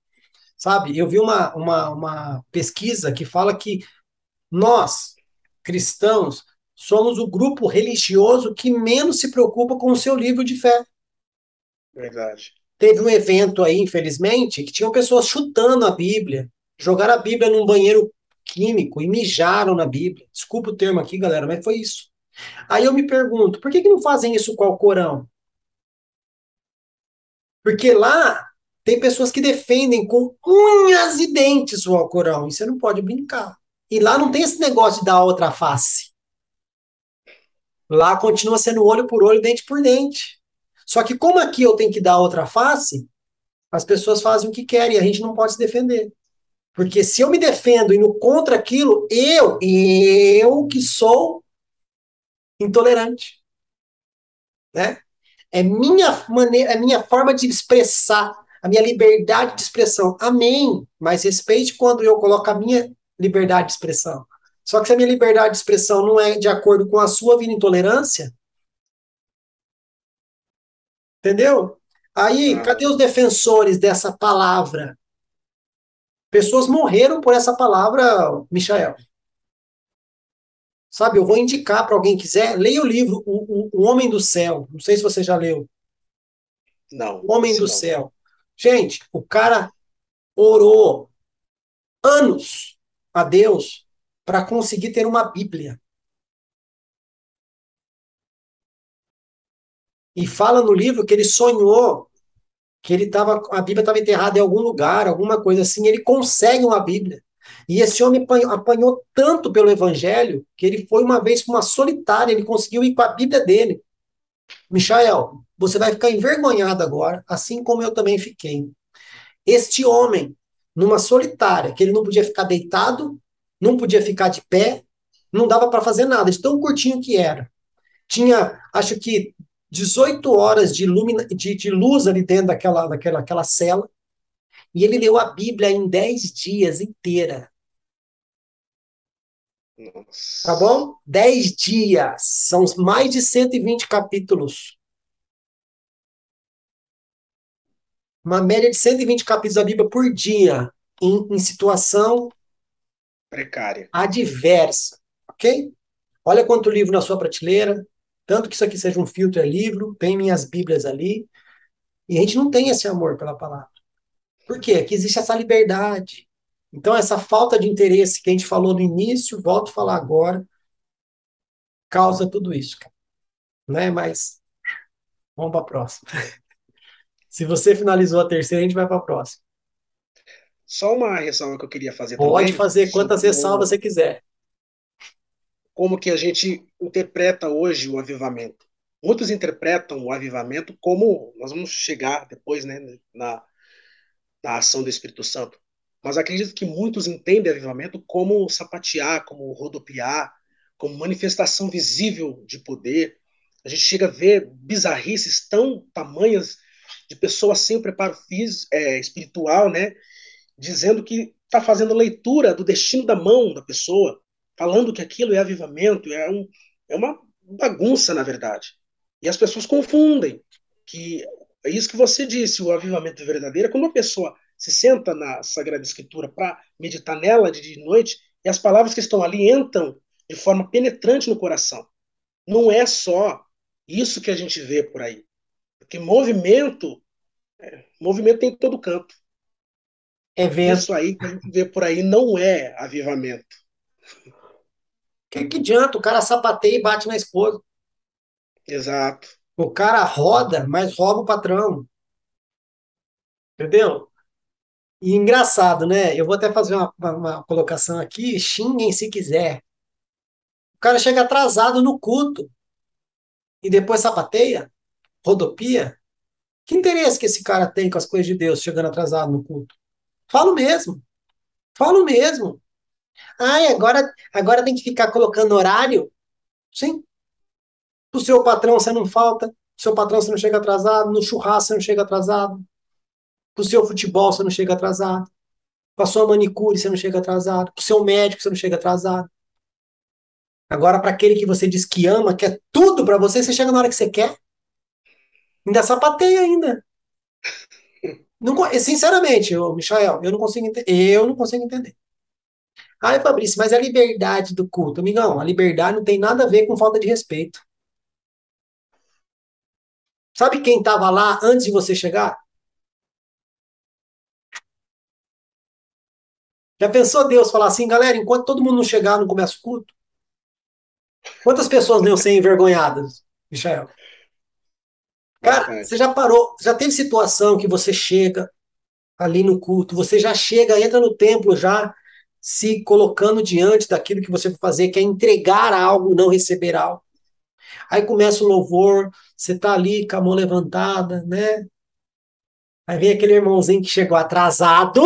Sabe? Eu vi uma, uma, uma pesquisa que fala que nós, cristãos, somos o grupo religioso que menos se preocupa com o seu livro de fé. Verdade. Teve um evento aí, infelizmente, que tinham pessoas chutando a Bíblia, jogaram a Bíblia num banheiro químico e mijaram na Bíblia. Desculpa o termo aqui, galera, mas foi isso. Aí eu me pergunto, por que, que não fazem isso com o Corão? Porque lá tem pessoas que defendem com unhas e dentes o Alcorão, e você não pode brincar. E lá não tem esse negócio de dar outra face. Lá continua sendo olho por olho, dente por dente. Só que como aqui eu tenho que dar outra face, as pessoas fazem o que querem e a gente não pode se defender. Porque se eu me defendo indo contra aquilo, eu, eu que sou intolerante. Né? É minha maneira, é minha forma de expressar a minha liberdade de expressão. Amém. Mas respeite quando eu coloco a minha liberdade de expressão. Só que se a minha liberdade de expressão não é de acordo com a sua vida intolerância, Entendeu? Aí, ah. cadê os defensores dessa palavra? Pessoas morreram por essa palavra, Michael. Sabe, eu vou indicar para alguém quiser, leia o livro o, o, o, Homem do Céu. Não sei se você já leu. Não. O Homem do não. Céu. Gente, o cara orou anos a Deus para conseguir ter uma Bíblia. E fala no livro que ele sonhou que ele tava, a Bíblia estava enterrada em algum lugar, alguma coisa assim, ele consegue uma Bíblia. E esse homem apanhou, tanto pelo Evangelho que ele foi uma vez para uma solitária, ele conseguiu ir com a Bíblia dele. Michael, você vai ficar envergonhado agora, assim como eu também fiquei. Este homem, numa solitária, que ele não podia ficar deitado, não podia ficar de pé, não dava para fazer nada, de tão curtinho que era. Tinha, acho que 18 horas de, lumina, de, de luz ali dentro daquela, daquela, daquela cela, e ele leu a Bíblia em 10 dias inteira. Nossa. Tá bom? 10 dias. São mais de 120 capítulos. Uma média de 120 capítulos da Bíblia por dia, em, em situação precária. Adversa. Ok? Olha quanto livro na sua prateleira, tanto que isso aqui seja um filtro é livro, tem minhas Bíblias ali. E a gente não tem esse amor pela palavra. Por quê? Porque existe essa liberdade. Então, essa falta de interesse que a gente falou no início, volto a falar agora, causa tudo isso. Né? Mas vamos para a próxima. Se você finalizou a terceira, a gente vai para a próxima. Só uma ressalva que eu queria fazer Pode também, fazer quantas ressalvas você quiser como que a gente interpreta hoje o avivamento. Muitos interpretam o avivamento como nós vamos chegar depois, né, na, na ação do Espírito Santo. mas acredito que muitos entendem avivamento como sapatear, como rodopiar, como manifestação visível de poder. A gente chega a ver bizarrices tão tamanhas de pessoas sem o preparo físico, é, espiritual, né? Dizendo que está fazendo leitura do destino da mão da pessoa, falando que aquilo é avivamento, é, um, é uma bagunça, na verdade. E as pessoas confundem que é isso que você disse, o avivamento verdadeiro é quando uma pessoa se senta na Sagrada Escritura para meditar nela de noite e as palavras que estão ali entram de forma penetrante no coração. Não é só isso que a gente vê por aí. Porque movimento, é, movimento tem em todo canto. Evento. Isso aí que a gente vê por aí não é avivamento. Que, que adianta? O cara sapateia e bate na esposa. Exato. O cara roda, mas rouba o patrão. Entendeu? E engraçado, né? Eu vou até fazer uma, uma, uma colocação aqui, xinguem se quiser. O cara chega atrasado no culto e depois sapateia, rodopia. Que interesse que esse cara tem com as coisas de Deus chegando atrasado no culto? Falo mesmo. Falo mesmo. Ai, agora, agora tem que ficar colocando horário? Sim. O seu patrão você não falta, o seu patrão você não chega atrasado, no churrasco você não chega atrasado, pro seu futebol você não chega atrasado, pra sua manicure você não chega atrasado, pro seu médico você não chega atrasado. Agora, para aquele que você diz que ama, quer é tudo para você, você chega na hora que você quer. Ainda sapateia ainda. Não, sinceramente, Michael, eu não consigo entender. Eu não consigo entender. Ai, Fabrício, mas a liberdade do culto, amigão, a liberdade não tem nada a ver com falta de respeito. Sabe quem estava lá antes de você chegar? Já pensou Deus falar assim, galera, enquanto todo mundo não chegar, não começa o culto? Quantas pessoas não iam ser envergonhadas, Michael? Cara, você já parou, já teve situação que você chega ali no culto, você já chega, entra no templo já se colocando diante daquilo que você vai fazer, que é entregar algo, não receber algo. Aí começa o louvor, você tá ali com a mão levantada, né? Aí vem aquele irmãozinho que chegou atrasado.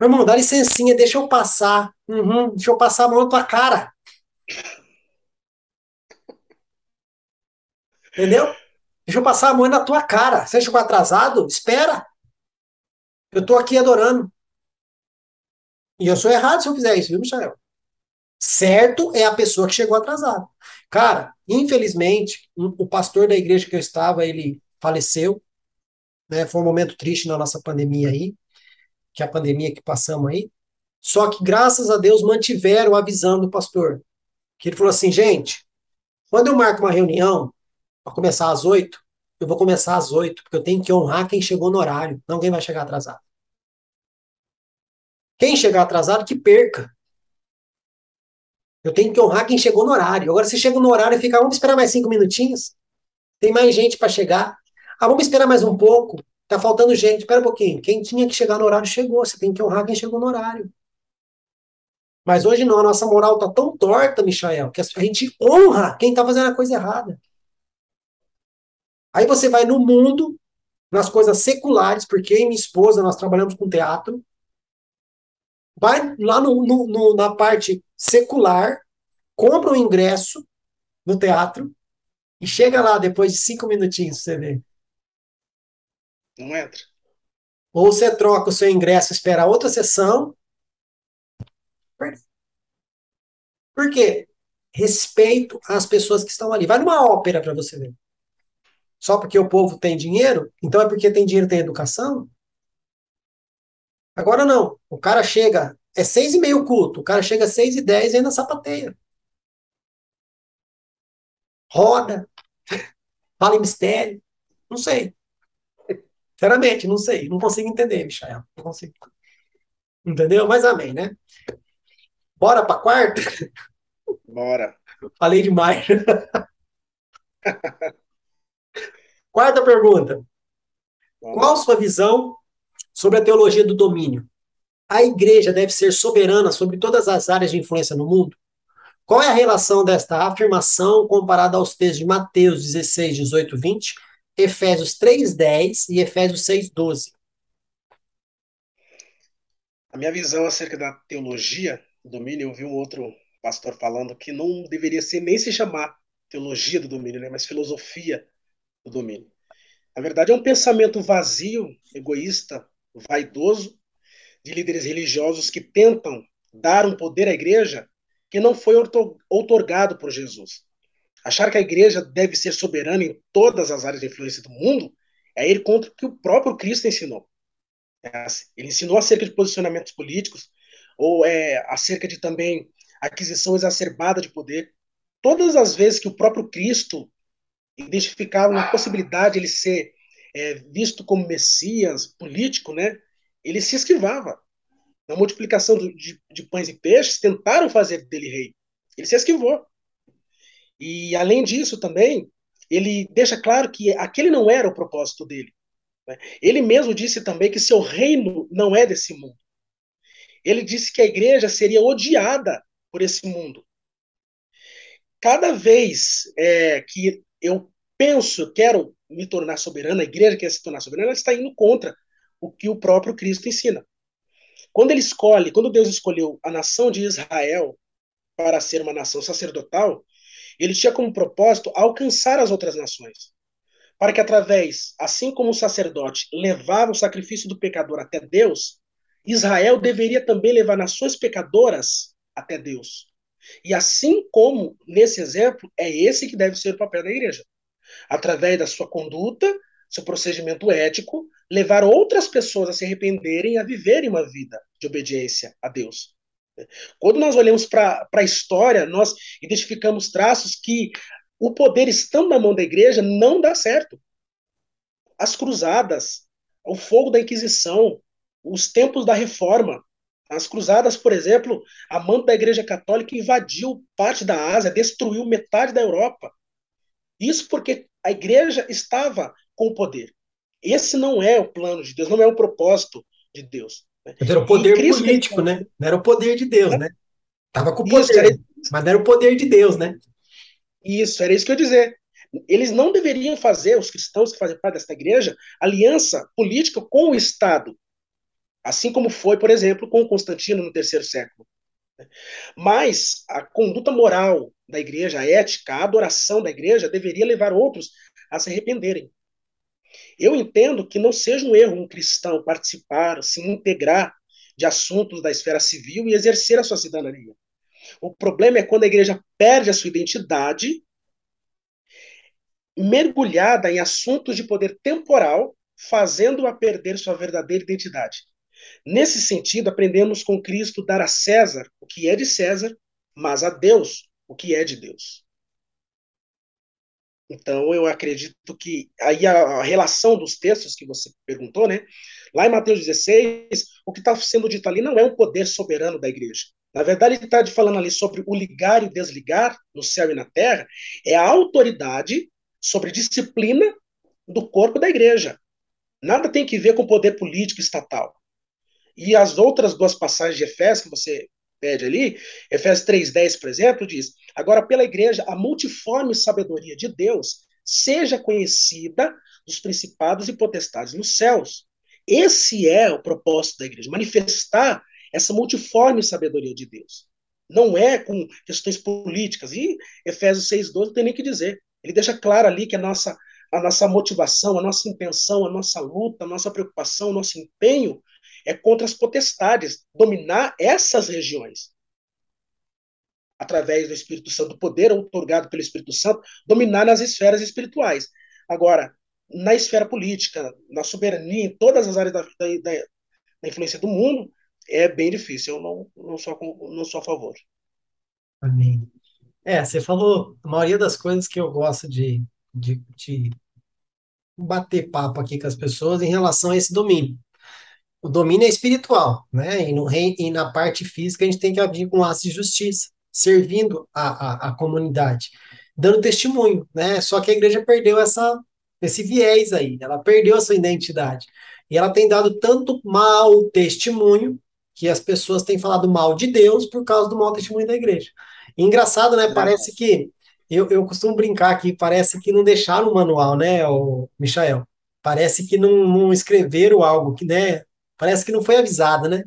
Meu irmão, dá licencinha, deixa eu passar. Uhum, deixa eu passar a mão na tua cara. Entendeu? Deixa eu passar a mão na tua cara. Você chegou atrasado? Espera. Eu tô aqui adorando. E eu sou errado se eu fizer isso, viu, Michel? Certo é a pessoa que chegou atrasado. Cara, infelizmente, o pastor da igreja que eu estava, ele faleceu. Né? Foi um momento triste na nossa pandemia aí, que é a pandemia que passamos aí. Só que, graças a Deus, mantiveram a visão do pastor. Que ele falou assim, gente, quando eu marco uma reunião para começar às oito, eu vou começar às oito, porque eu tenho que honrar quem chegou no horário. Não alguém vai chegar atrasado. Quem chegar atrasado, que perca. Eu tenho que honrar quem chegou no horário. Agora, se chega no horário e fica, vamos esperar mais cinco minutinhos? Tem mais gente para chegar. Ah, vamos esperar mais um pouco. Tá faltando gente. Espera um pouquinho. Quem tinha que chegar no horário chegou. Você tem que honrar quem chegou no horário. Mas hoje não, a nossa moral tá tão torta, Michael, que a gente honra quem tá fazendo a coisa errada. Aí você vai no mundo, nas coisas seculares, porque eu e minha esposa, nós trabalhamos com teatro. Vai lá no, no, no, na parte secular, compra o um ingresso no teatro e chega lá depois de cinco minutinhos, você vê. Não entra. Ou você troca o seu ingresso, espera outra sessão. Por quê? Respeito às pessoas que estão ali. Vai numa ópera para você ver. Só porque o povo tem dinheiro? Então é porque tem dinheiro tem educação? Agora não. O cara chega, é seis e meio culto, o cara chega às seis e dez e ainda sapateia. Roda, fala em mistério. Não sei. Sinceramente, não sei. Não consigo entender, Michael. Não consigo. Entendeu? Mas amém, né? Bora pra quarta? Bora. Falei demais. Quarta pergunta. Qual sua visão sobre a teologia do domínio? A igreja deve ser soberana sobre todas as áreas de influência no mundo? Qual é a relação desta afirmação comparada aos textos de Mateus 16, 18, 20, Efésios 3, 10 e Efésios 6, 12? A minha visão acerca da teologia do domínio, eu vi um outro pastor falando que não deveria ser nem se chamar teologia do domínio, né, mas filosofia do domínio. Na verdade, é um pensamento vazio, egoísta, vaidoso, de líderes religiosos que tentam dar um poder à igreja que não foi outorgado por Jesus. Achar que a igreja deve ser soberana em todas as áreas de influência do mundo é ir contra o que o próprio Cristo ensinou. É assim, ele ensinou acerca de posicionamentos políticos, ou é, acerca de também aquisição exacerbada de poder. Todas as vezes que o próprio Cristo identificava uma possibilidade de ele ser é, visto como Messias político, né, ele se esquivava. Na multiplicação de, de pães e peixes, tentaram fazer dele rei. Ele se esquivou. E, além disso, também, ele deixa claro que aquele não era o propósito dele. Né? Ele mesmo disse também que seu reino não é desse mundo. Ele disse que a igreja seria odiada por esse mundo. Cada vez é, que eu penso, quero me tornar soberana, a igreja quer se tornar soberana, ela está indo contra o que o próprio Cristo ensina. Quando ele escolhe, quando Deus escolheu a nação de Israel para ser uma nação sacerdotal, ele tinha como propósito alcançar as outras nações, para que através, assim como o sacerdote levava o sacrifício do pecador até Deus, Israel deveria também levar nações pecadoras até Deus. E assim como nesse exemplo, é esse que deve ser o papel da igreja. Através da sua conduta, seu procedimento ético, levar outras pessoas a se arrependerem e a viverem uma vida de obediência a Deus. Quando nós olhamos para a história, nós identificamos traços que o poder estando na mão da igreja não dá certo. As cruzadas, o fogo da Inquisição, os tempos da Reforma, as cruzadas, por exemplo, a mão da Igreja Católica invadiu parte da Ásia, destruiu metade da Europa. Isso porque a igreja estava com o poder. Esse não é o plano de Deus, não é o propósito de Deus. Né? Mas era o poder Cristo, político, né? Não era o poder de Deus, né? Tava com o poder, isso, era... mas não era o poder de Deus, né? Isso, era isso que eu ia dizer. Eles não deveriam fazer, os cristãos que fazem parte desta igreja, aliança política com o Estado. Assim como foi, por exemplo, com Constantino no terceiro século. Mas a conduta moral da igreja, a ética, a adoração da igreja deveria levar outros a se arrependerem. Eu entendo que não seja um erro um cristão participar, se integrar de assuntos da esfera civil e exercer a sua cidadania. O problema é quando a igreja perde a sua identidade, mergulhada em assuntos de poder temporal, fazendo-a perder sua verdadeira identidade. Nesse sentido, aprendemos com Cristo dar a César o que é de César, mas a Deus o que é de Deus. Então, eu acredito que aí a, relação dos textos que você perguntou, né? Lá em Mateus 16, o que está sendo dito ali não é um poder soberano da igreja. Na verdade, ele está falando ali sobre o ligar e desligar no céu e na terra, é a autoridade sobre disciplina do corpo da igreja. Nada tem que ver com poder político estatal. E as outras duas passagens de Efésios que você pede ali, Efésios 3,10, por exemplo, diz: Agora, pela igreja, a multiforme sabedoria de Deus seja conhecida dos principados e potestades nos céus. Esse é o propósito da igreja, manifestar essa multiforme sabedoria de Deus. Não é com questões políticas. E Efésios 6,12 não tem nem que dizer. Ele deixa claro ali que a nossa, a nossa motivação, a nossa intenção, a nossa luta, a nossa preocupação, o nosso empenho é contra as potestades, dominar essas regiões. Através do Espírito Santo, do poder otorgado pelo Espírito Santo, dominar nas esferas espirituais. Agora, na esfera política, na soberania, em todas as áreas da, da, da influência do mundo, é bem difícil. Eu não, não, sou, não sou a favor. Amém. É, você falou a maioria das coisas que eu gosto de, de, de bater papo aqui com as pessoas em relação a esse domínio o domínio é espiritual, né? E, no rei, e na parte física a gente tem que agir com atos de justiça, servindo a, a, a, comunidade, dando testemunho, né? Só que a igreja perdeu essa, esse viés aí, ela perdeu a sua identidade. E ela tem dado tanto mau testemunho que as pessoas têm falado mal de Deus por causa do mau testemunho da igreja. E engraçado, né? Parece que eu, eu costumo brincar aqui, parece que não deixaram o manual, né, o Michael? Parece que não, não escreveram algo que, né, Parece que não foi avisada, né?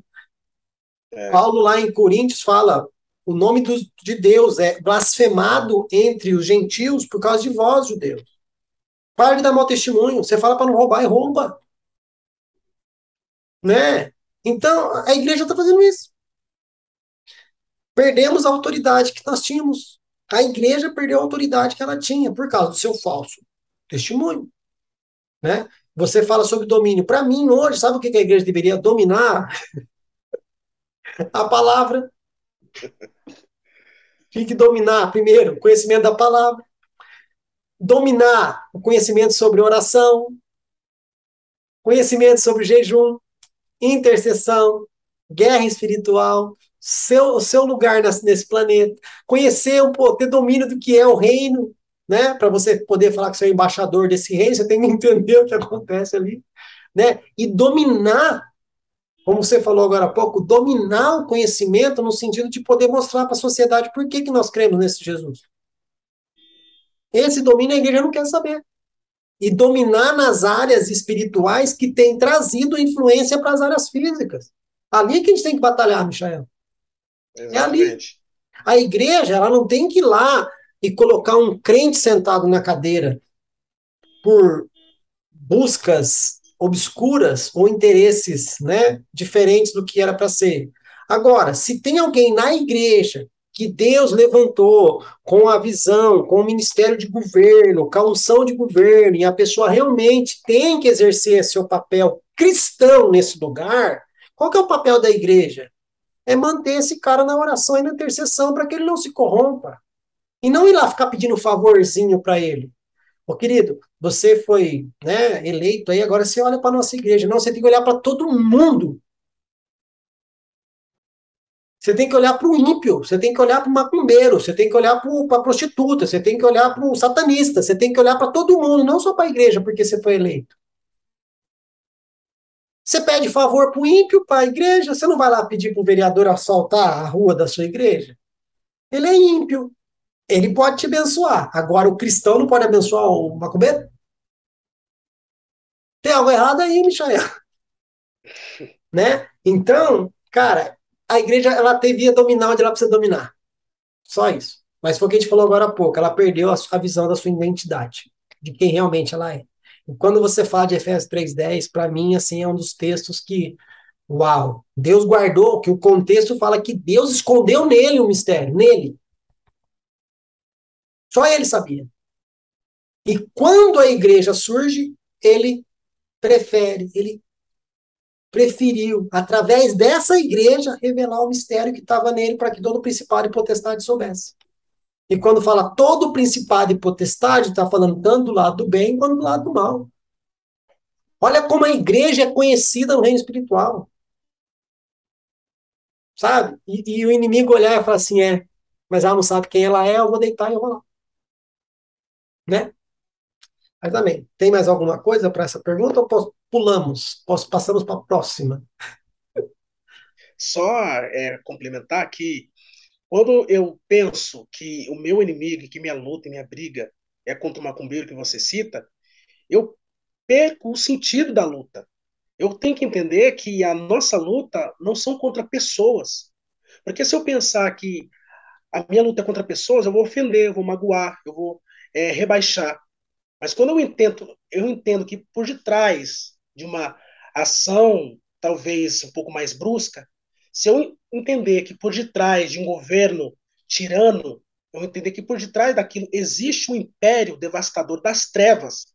É. Paulo, lá em Coríntios, fala: o nome do, de Deus é blasfemado entre os gentios por causa de vós, judeus. Pare de dar mau testemunho. Você fala para não roubar e rouba. Né? Então, a igreja está fazendo isso. Perdemos a autoridade que nós tínhamos. A igreja perdeu a autoridade que ela tinha por causa do seu falso testemunho. Né? Você fala sobre domínio. Para mim, hoje, sabe o que a igreja deveria dominar? a palavra. Tem que dominar, primeiro, o conhecimento da palavra. Dominar o conhecimento sobre oração. Conhecimento sobre jejum. Intercessão. Guerra espiritual. Seu, seu lugar nesse planeta. Conhecer, um, ter domínio do que é o reino né? Para você poder falar que você é embaixador desse reino, você tem que entender o que acontece ali, né? E dominar, como você falou agora há pouco, dominar o conhecimento no sentido de poder mostrar para a sociedade por que, que nós cremos nesse Jesus. Esse domínio a igreja não quer saber. E dominar nas áreas espirituais que tem trazido influência para as áreas físicas. Ali que a gente tem que batalhar, Michael. Exatamente. É ali. A igreja, ela não tem que ir lá e colocar um crente sentado na cadeira por buscas obscuras ou interesses né, diferentes do que era para ser. Agora, se tem alguém na igreja que Deus levantou com a visão, com o ministério de governo, com a unção de governo, e a pessoa realmente tem que exercer seu papel cristão nesse lugar, qual que é o papel da igreja? É manter esse cara na oração e na intercessão para que ele não se corrompa. E não ir lá ficar pedindo favorzinho para ele. Ô, querido, você foi né, eleito aí, agora você olha para nossa igreja. Não, você tem que olhar para todo mundo. Você tem que olhar para o ímpio, você tem que olhar para o macumbeiro, você tem que olhar para a prostituta, você tem que olhar para o satanista, você tem que olhar para todo mundo, não só para a igreja, porque você foi eleito. Você pede favor para o ímpio, para a igreja, você não vai lá pedir para o vereador assaltar a rua da sua igreja? Ele é ímpio, ele pode te abençoar. Agora, o cristão não pode abençoar o macumbeiro? Tem algo errado aí, Michael. né? Então, cara, a igreja ela devia dominar onde ela precisa dominar. Só isso. Mas foi o que a gente falou agora há pouco. Ela perdeu a, a visão da sua identidade, de quem realmente ela é. E quando você fala de Efésios 3,10, para mim, assim, é um dos textos que, uau, Deus guardou, que o contexto fala que Deus escondeu nele o mistério, nele. Só ele sabia. E quando a igreja surge, ele prefere, ele preferiu, através dessa igreja, revelar o mistério que estava nele para que todo principado e potestade soubesse. E quando fala todo principado e potestade, está falando tanto do lado do bem quanto do lado do mal. Olha como a igreja é conhecida no reino espiritual. Sabe? E, e o inimigo olhar e falar assim: é, mas ela não sabe quem ela é, eu vou deitar e eu vou lá né? Mas também, tem mais alguma coisa para essa pergunta ou posso, pulamos? Posso, passamos para a próxima? Só é, complementar que quando eu penso que o meu inimigo, que minha luta e minha briga é contra o macumbeiro que você cita, eu perco o sentido da luta. Eu tenho que entender que a nossa luta não são contra pessoas. Porque se eu pensar que a minha luta é contra pessoas, eu vou ofender, eu vou magoar, eu vou é, rebaixar. Mas quando eu entendo, eu entendo que por detrás de uma ação talvez um pouco mais brusca, se eu entender que por detrás de um governo tirano, eu entender que por detrás daquilo existe um império devastador das trevas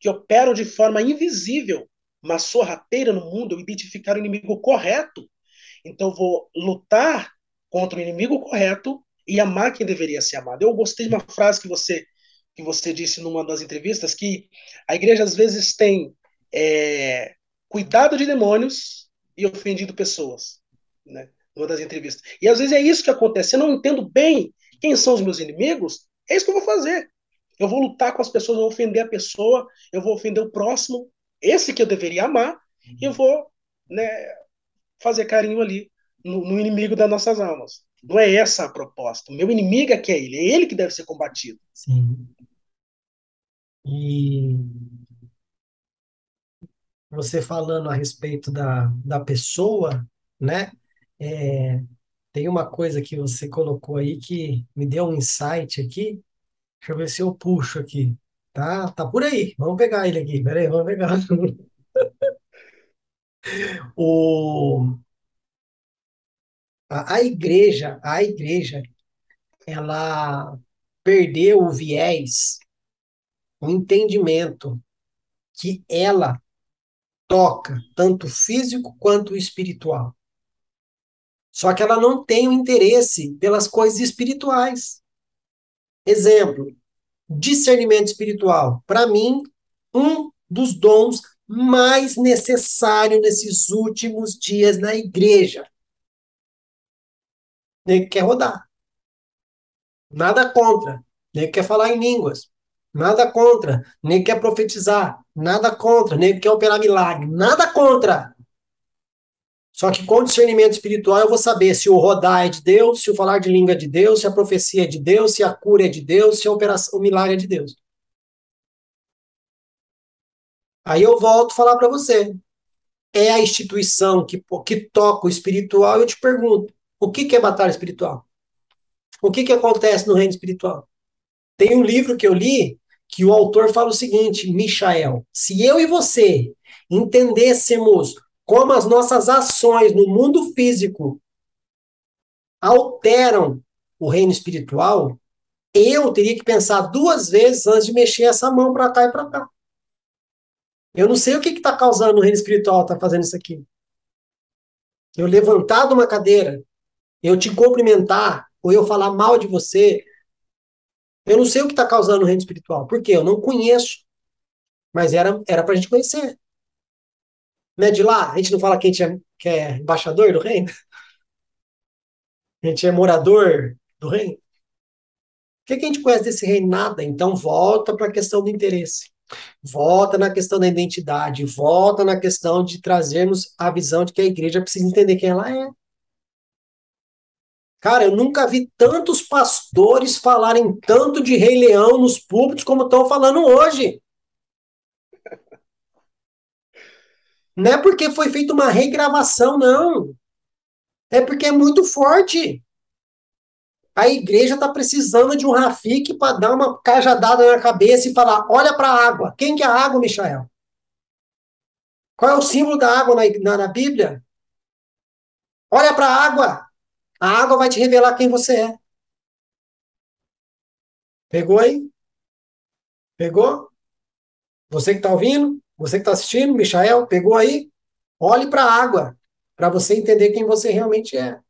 que operam de forma invisível, mas sorrateira no mundo, eu identificar o inimigo correto. Então eu vou lutar contra o inimigo correto e amar quem deveria ser amado. Eu gostei de uma frase que você que você disse numa das entrevistas, que a igreja às vezes tem é, cuidado de demônios e ofendido pessoas, né? Numa das entrevistas. E às vezes é isso que acontece. Eu não entendo bem quem são os meus inimigos, é isso que eu vou fazer. Eu vou lutar com as pessoas, eu vou ofender a pessoa, eu vou ofender o próximo, esse que eu deveria amar, e eu vou né, fazer carinho ali no, no inimigo das nossas almas. Não é essa a proposta. O meu inimigo é que é ele, é ele que deve ser combatido. Sim. E você falando a respeito da, da pessoa, né? É, tem uma coisa que você colocou aí que me deu um insight aqui. Deixa eu ver se eu puxo aqui. Tá, tá por aí. Vamos pegar ele aqui. Peraí, vamos pegar. O, a, a igreja, a igreja, ela perdeu o viés, o entendimento que ela toca tanto físico quanto espiritual. Só que ela não tem o interesse pelas coisas espirituais. Exemplo, discernimento espiritual. Para mim, um dos dons mais necessário nesses últimos dias na igreja. Ele quer rodar. Nada contra. Ele quer falar em línguas. Nada contra. Nem quer profetizar. Nada contra. Nem quer operar milagre. Nada contra. Só que com discernimento espiritual eu vou saber se o rodar é de Deus, se o falar de língua é de Deus, se a profecia é de Deus, se a cura é de Deus, se a operação, o milagre é de Deus. Aí eu volto a falar para você. É a instituição que, que toca o espiritual, eu te pergunto, o que, que é batalha espiritual? O que, que acontece no reino espiritual? Tem um livro que eu li que o autor fala o seguinte, Michael, se eu e você entendêssemos como as nossas ações no mundo físico alteram o reino espiritual, eu teria que pensar duas vezes antes de mexer essa mão para cá e para cá. Eu não sei o que está causando no reino espiritual tá fazendo isso aqui. Eu levantar de uma cadeira, eu te cumprimentar, ou eu falar mal de você, eu não sei o que está causando no reino espiritual. Por quê? Eu não conheço. Mas era era para a gente conhecer. Não é de lá? A gente não fala que a gente é, que é embaixador do reino? A gente é morador do reino? O que, que a gente conhece desse reino? Nada. Então volta para a questão do interesse. Volta na questão da identidade, volta na questão de trazermos a visão de que a igreja precisa entender quem ela é. Cara, eu nunca vi tantos pastores falarem tanto de Rei Leão nos púlpitos como estão falando hoje. Não é porque foi feita uma regravação, não. É porque é muito forte. A igreja está precisando de um Rafik para dar uma cajadada na cabeça e falar: olha para a água. Quem que é a água, Michael? Qual é o símbolo da água na, na, na Bíblia? Olha para a água. A água vai te revelar quem você é. Pegou aí? Pegou? Você que está ouvindo? Você que está assistindo? Michael, pegou aí? Olhe para a água para você entender quem você realmente é.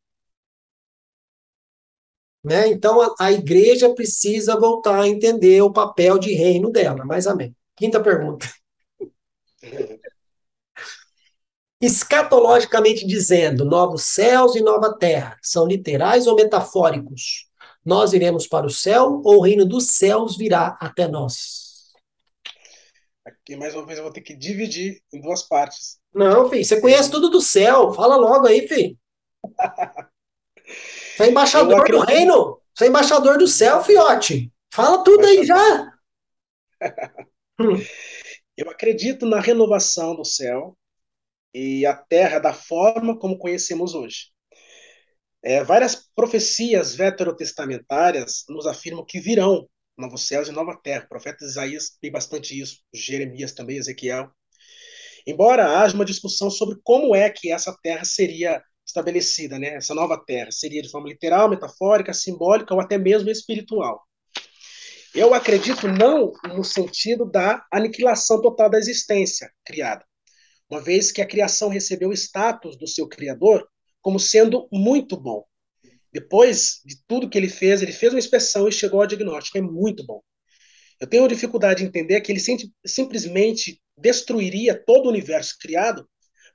Né? Então, a, a, igreja precisa voltar a entender o papel de reino dela. Mas amém. Quinta pergunta. Escatologicamente dizendo, novos céus e nova terra, são literais ou metafóricos? Nós iremos para o céu ou o reino dos céus virá até nós? Aqui, mais uma vez, eu vou ter que dividir em duas partes. Não, filho, você conhece tudo do céu. Fala logo aí, filho. Você é embaixador do reino. Você é embaixador do céu, fiote. Fala tudo aí já. Eu acredito na renovação do céu e a terra da forma como conhecemos hoje. É, várias profecias veterotestamentárias nos afirmam que virão novos céus e nova terra. O profeta Isaías tem bastante isso, Jeremias também, Ezequiel. Embora haja uma discussão sobre como é que essa terra seria estabelecida, né? Essa nova terra seria de forma literal, metafórica, simbólica ou até mesmo espiritual. Eu acredito não no sentido da aniquilação total da existência criada, uma vez que a criação recebeu o status do seu criador como sendo muito bom. Depois de tudo que ele fez, ele fez uma inspeção e chegou ao diagnóstico, é muito bom. Eu tenho dificuldade de entender que ele simplesmente destruiria todo o universo criado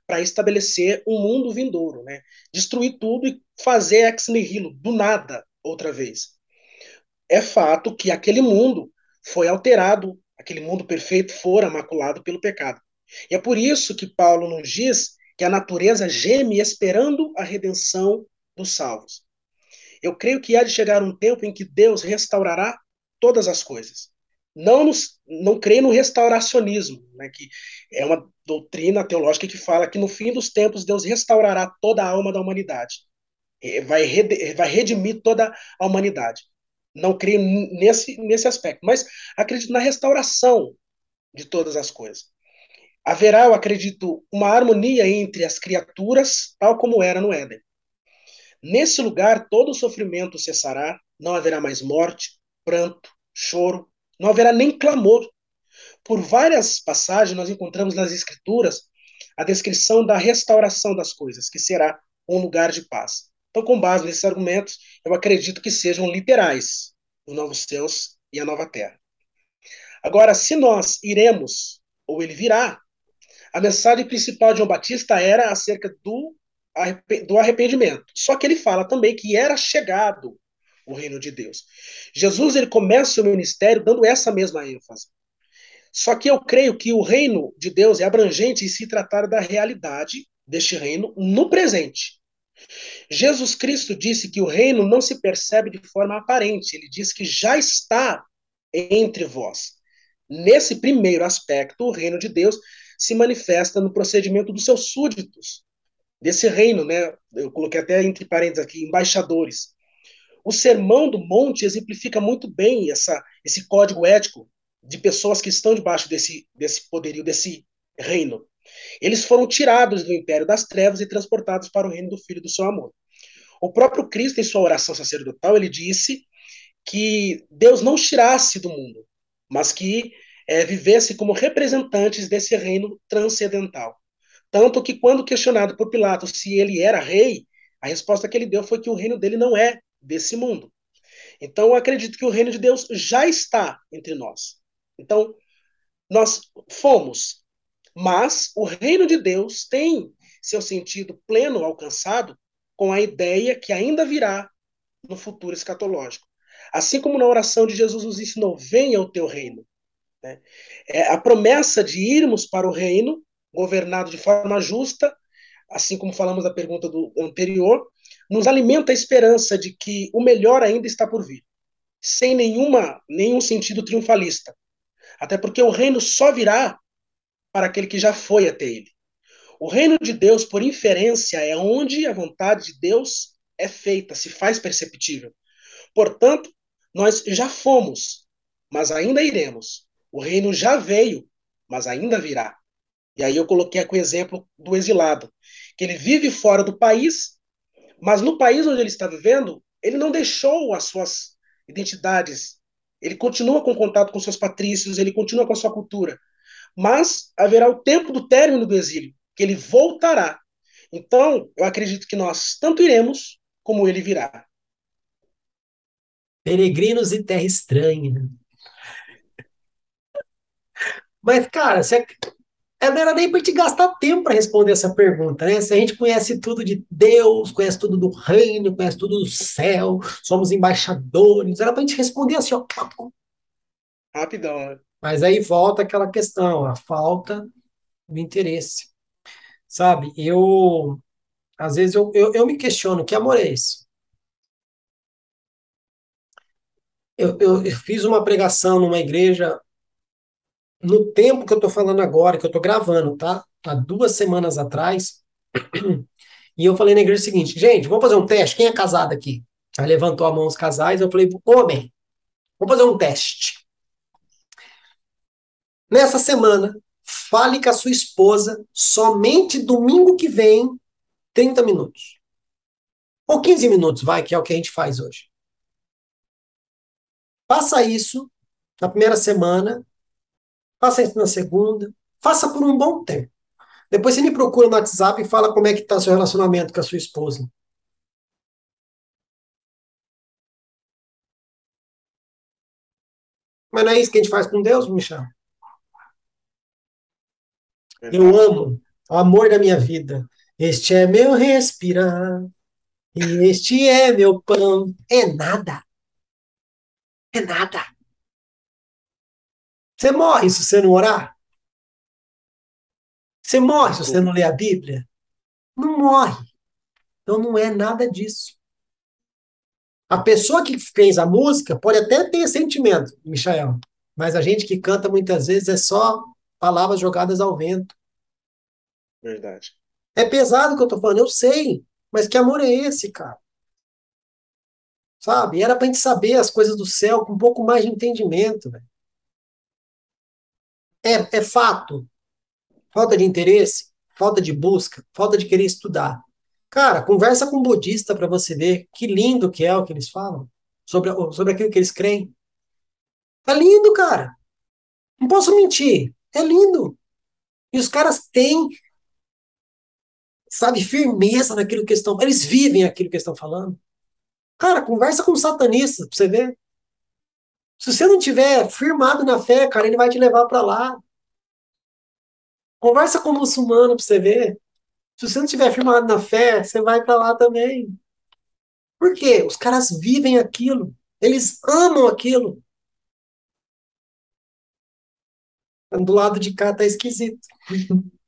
para estabelecer um mundo vindouro, né? Destruir tudo e fazer ex nihilo, do nada, outra vez. É fato que aquele mundo foi alterado, aquele mundo perfeito fora maculado pelo pecado. E é por isso que Paulo nos diz que a natureza geme esperando a redenção dos salvos. Eu creio que há de chegar um tempo em que Deus restaurará todas as coisas. não, nos, não crê no restauracionismo, né, que é uma doutrina teológica que fala que no fim dos tempos Deus restaurará toda a alma da humanidade, vai, vai redimir toda a humanidade. Não creio nesse, nesse aspecto, mas acredito na restauração de todas as coisas. Haverá, eu acredito, uma harmonia entre as criaturas, tal como era no Éden. Nesse lugar, todo sofrimento cessará, não haverá mais morte, pranto, choro, não haverá nem clamor. Por várias passagens, nós encontramos nas Escrituras a descrição da restauração das coisas, que será um lugar de paz. Então, com base nesses argumentos, eu acredito que sejam literais os novos céus e a nova terra. Agora, se nós iremos, ou ele virá, a mensagem principal de João Batista era acerca do, do arrependimento. Só que ele fala também que era chegado o reino de Deus. Jesus ele começa o ministério dando essa mesma ênfase. Só que eu creio que o reino de Deus é abrangente em se tratar da realidade deste reino no presente. Jesus Cristo disse que o reino não se percebe de forma aparente, ele diz que já está entre vós. Nesse primeiro aspecto, o reino de Deus se manifesta no procedimento dos seus súditos, desse reino, né? Eu coloquei até entre parênteses aqui, embaixadores. O Sermão do Monte exemplifica muito bem essa, esse código ético de pessoas que estão debaixo desse, desse poderio, desse reino. Eles foram tirados do império das trevas e transportados para o reino do Filho do seu amor. O próprio Cristo, em sua oração sacerdotal, ele disse que Deus não tirasse do mundo, mas que é, vivesse como representantes desse reino transcendental. Tanto que, quando questionado por Pilatos se ele era rei, a resposta que ele deu foi que o reino dele não é desse mundo. Então, eu acredito que o reino de Deus já está entre nós. Então, nós fomos, mas o reino de Deus tem seu sentido pleno alcançado com a ideia que ainda virá no futuro escatológico. Assim como na oração de Jesus nos ensinou: venha o teu reino. Né? É a promessa de irmos para o reino, governado de forma justa, assim como falamos da pergunta do anterior, nos alimenta a esperança de que o melhor ainda está por vir, sem nenhuma, nenhum sentido triunfalista. Até porque o reino só virá para aquele que já foi até ele. O reino de Deus, por inferência, é onde a vontade de Deus é feita, se faz perceptível. Portanto, nós já fomos, mas ainda iremos. O reino já veio, mas ainda virá. E aí eu coloquei aqui o exemplo do exilado, que ele vive fora do país, mas no país onde ele está vivendo, ele não deixou as suas identidades. Ele continua com contato com seus patrícios, ele continua com a sua cultura. Mas haverá o tempo do término do exílio, que ele voltará. Então, eu acredito que nós tanto iremos como ele virá. Peregrinos em terra estranha. Mas, cara, você, não era nem para te gastar tempo para responder essa pergunta, né? Se a gente conhece tudo de Deus, conhece tudo do reino, conhece tudo do céu, somos embaixadores, era para a gente responder assim, ó. Rapidão, né? Mas aí volta aquela questão, a falta do interesse. Sabe, eu às vezes eu, eu, eu me questiono, que amor é esse? Eu, eu, eu fiz uma pregação numa igreja no tempo que eu estou falando agora, que eu estou gravando, tá? Há duas semanas atrás, e eu falei na igreja o seguinte, gente, vamos fazer um teste, quem é casado aqui? Aí levantou a mão os casais, eu falei, homem, vamos fazer um teste. Nessa semana, fale com a sua esposa somente domingo que vem, 30 minutos. Ou 15 minutos, vai, que é o que a gente faz hoje. Faça isso na primeira semana, faça isso na segunda, faça por um bom tempo. Depois você me procura no WhatsApp e fala como é que está seu relacionamento com a sua esposa. Mas não é isso que a gente faz com Deus, Michel? Eu amo o amor da minha vida. Este é meu respirar. E este é meu pão. É nada. É nada. Você morre se você não orar? Você morre se você não ler a Bíblia? Não morre. Então não é nada disso. A pessoa que fez a música pode até ter sentimento, Michael, Mas a gente que canta muitas vezes é só palavras jogadas ao vento. Verdade. É pesado o que eu tô falando, eu sei. Mas que amor é esse, cara? Sabe? Era pra gente saber as coisas do céu com um pouco mais de entendimento, velho. É, é fato. Falta de interesse, falta de busca, falta de querer estudar. Cara, conversa com um budista para você ver que lindo que é o que eles falam sobre, sobre aquilo que eles creem. Tá lindo, cara. Não posso mentir. É lindo. E os caras têm, sabe, firmeza naquilo que estão. Eles vivem aquilo que estão falando. Cara, conversa com um satanista pra você ver. Se você não tiver firmado na fé, cara, ele vai te levar para lá. Conversa com um muçulmano pra você ver. Se você não tiver firmado na fé, você vai para lá também. Por quê? Os caras vivem aquilo. Eles amam aquilo. Do lado de cá tá esquisito.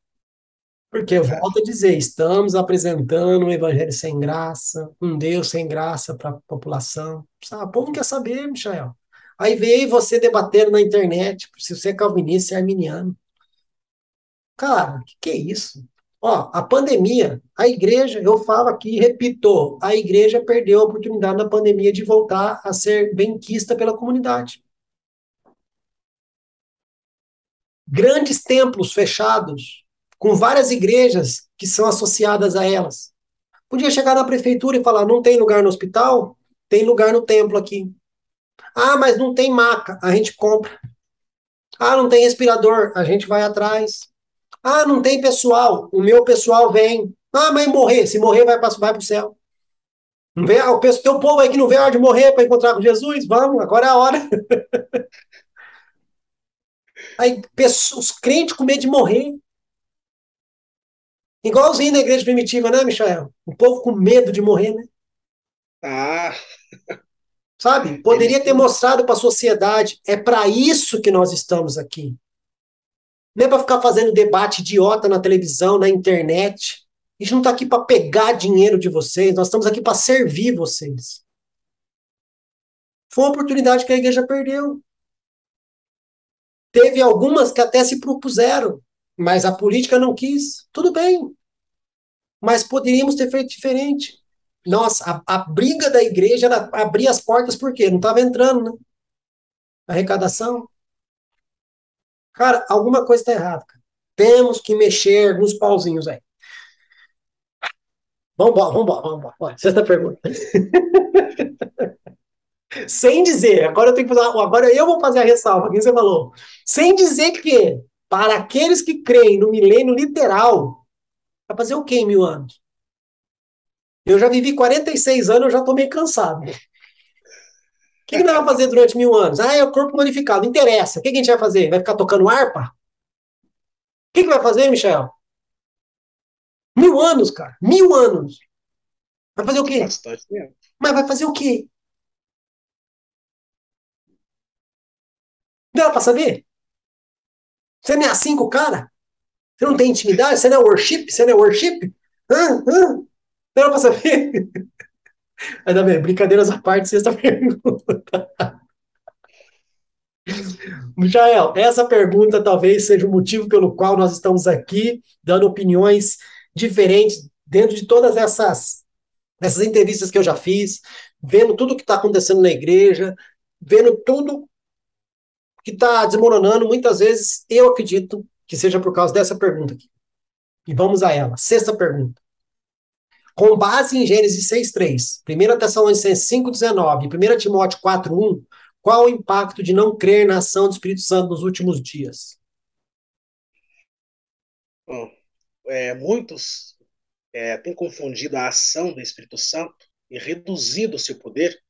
Porque eu volto a dizer, estamos apresentando um evangelho sem graça, um Deus sem graça para a população. Sabe? O povo não quer saber, Michael. Aí veio você debatendo na internet se você é calvinista, é arminiano. Cara, o que, que é isso? Ó, a pandemia, a igreja, eu falo aqui, repito, a igreja perdeu a oportunidade na pandemia de voltar a ser benquista pela comunidade. Grandes templos fechados, com várias igrejas que são associadas a elas. Podia chegar na prefeitura e falar: não tem lugar no hospital? Tem lugar no templo aqui. Ah, mas não tem maca, a gente compra. Ah, não tem respirador, a gente vai atrás. Ah, não tem pessoal, o meu pessoal vem. Ah, mas morrer, se morrer vai para vai o céu. Não vê, o teu povo aí que não vê a hora de morrer para encontrar com Jesus, vamos, agora é a hora. Aí, os crentes com medo de morrer. Igualzinho na igreja primitiva, né, Michael? O povo com medo de morrer, né? Ah. Sabe? Poderia ter mostrado para a sociedade. É para isso que nós estamos aqui. Não é para ficar fazendo debate idiota na televisão, na internet. A gente não está aqui para pegar dinheiro de vocês, nós estamos aqui para servir vocês. Foi uma oportunidade que a igreja perdeu. Teve algumas que até se propuseram, mas a política não quis. Tudo bem. Mas poderíamos ter feito diferente. Nossa, a, a briga da igreja era abrir as portas por quê? Não estava entrando, né? Arrecadação. Cara, alguma coisa está errada. Cara. Temos que mexer nos pauzinhos aí. Embora, vamos embora. Sexta pergunta. Sem dizer, agora eu tenho que fazer, agora eu vou fazer a ressalva, quem você falou. Sem dizer que, para aqueles que creem no milênio literal, vai fazer o quê em mil anos? Eu já vivi 46 anos, eu já estou meio cansado. O que, que nós vamos fazer durante mil anos? Ah, é o corpo modificado, não interessa. O que, que a gente vai fazer? Vai ficar tocando harpa? O que, que vai fazer, Michel? Mil anos, cara. Mil anos. Vai fazer o quê? Mas vai fazer o quê? Dá pra saber? Você não é assim com o cara? Você não tem intimidade? Você não é worship? Você não é worship? Hã? Hã? Dá pra saber? Ainda bem, brincadeiras à parte, sexta pergunta. Michael, essa pergunta talvez seja o motivo pelo qual nós estamos aqui, dando opiniões diferentes dentro de todas essas, essas entrevistas que eu já fiz, vendo tudo que está acontecendo na igreja, vendo tudo que está desmoronando, muitas vezes eu acredito que seja por causa dessa pergunta aqui. E vamos a ela. Sexta pergunta. Com base em Gênesis 6.3, 1 Tessalonicenses 5.19 e 1 Timóteo 4.1, qual o impacto de não crer na ação do Espírito Santo nos últimos dias? Bom, é, muitos é, têm confundido a ação do Espírito Santo e reduzido seu poder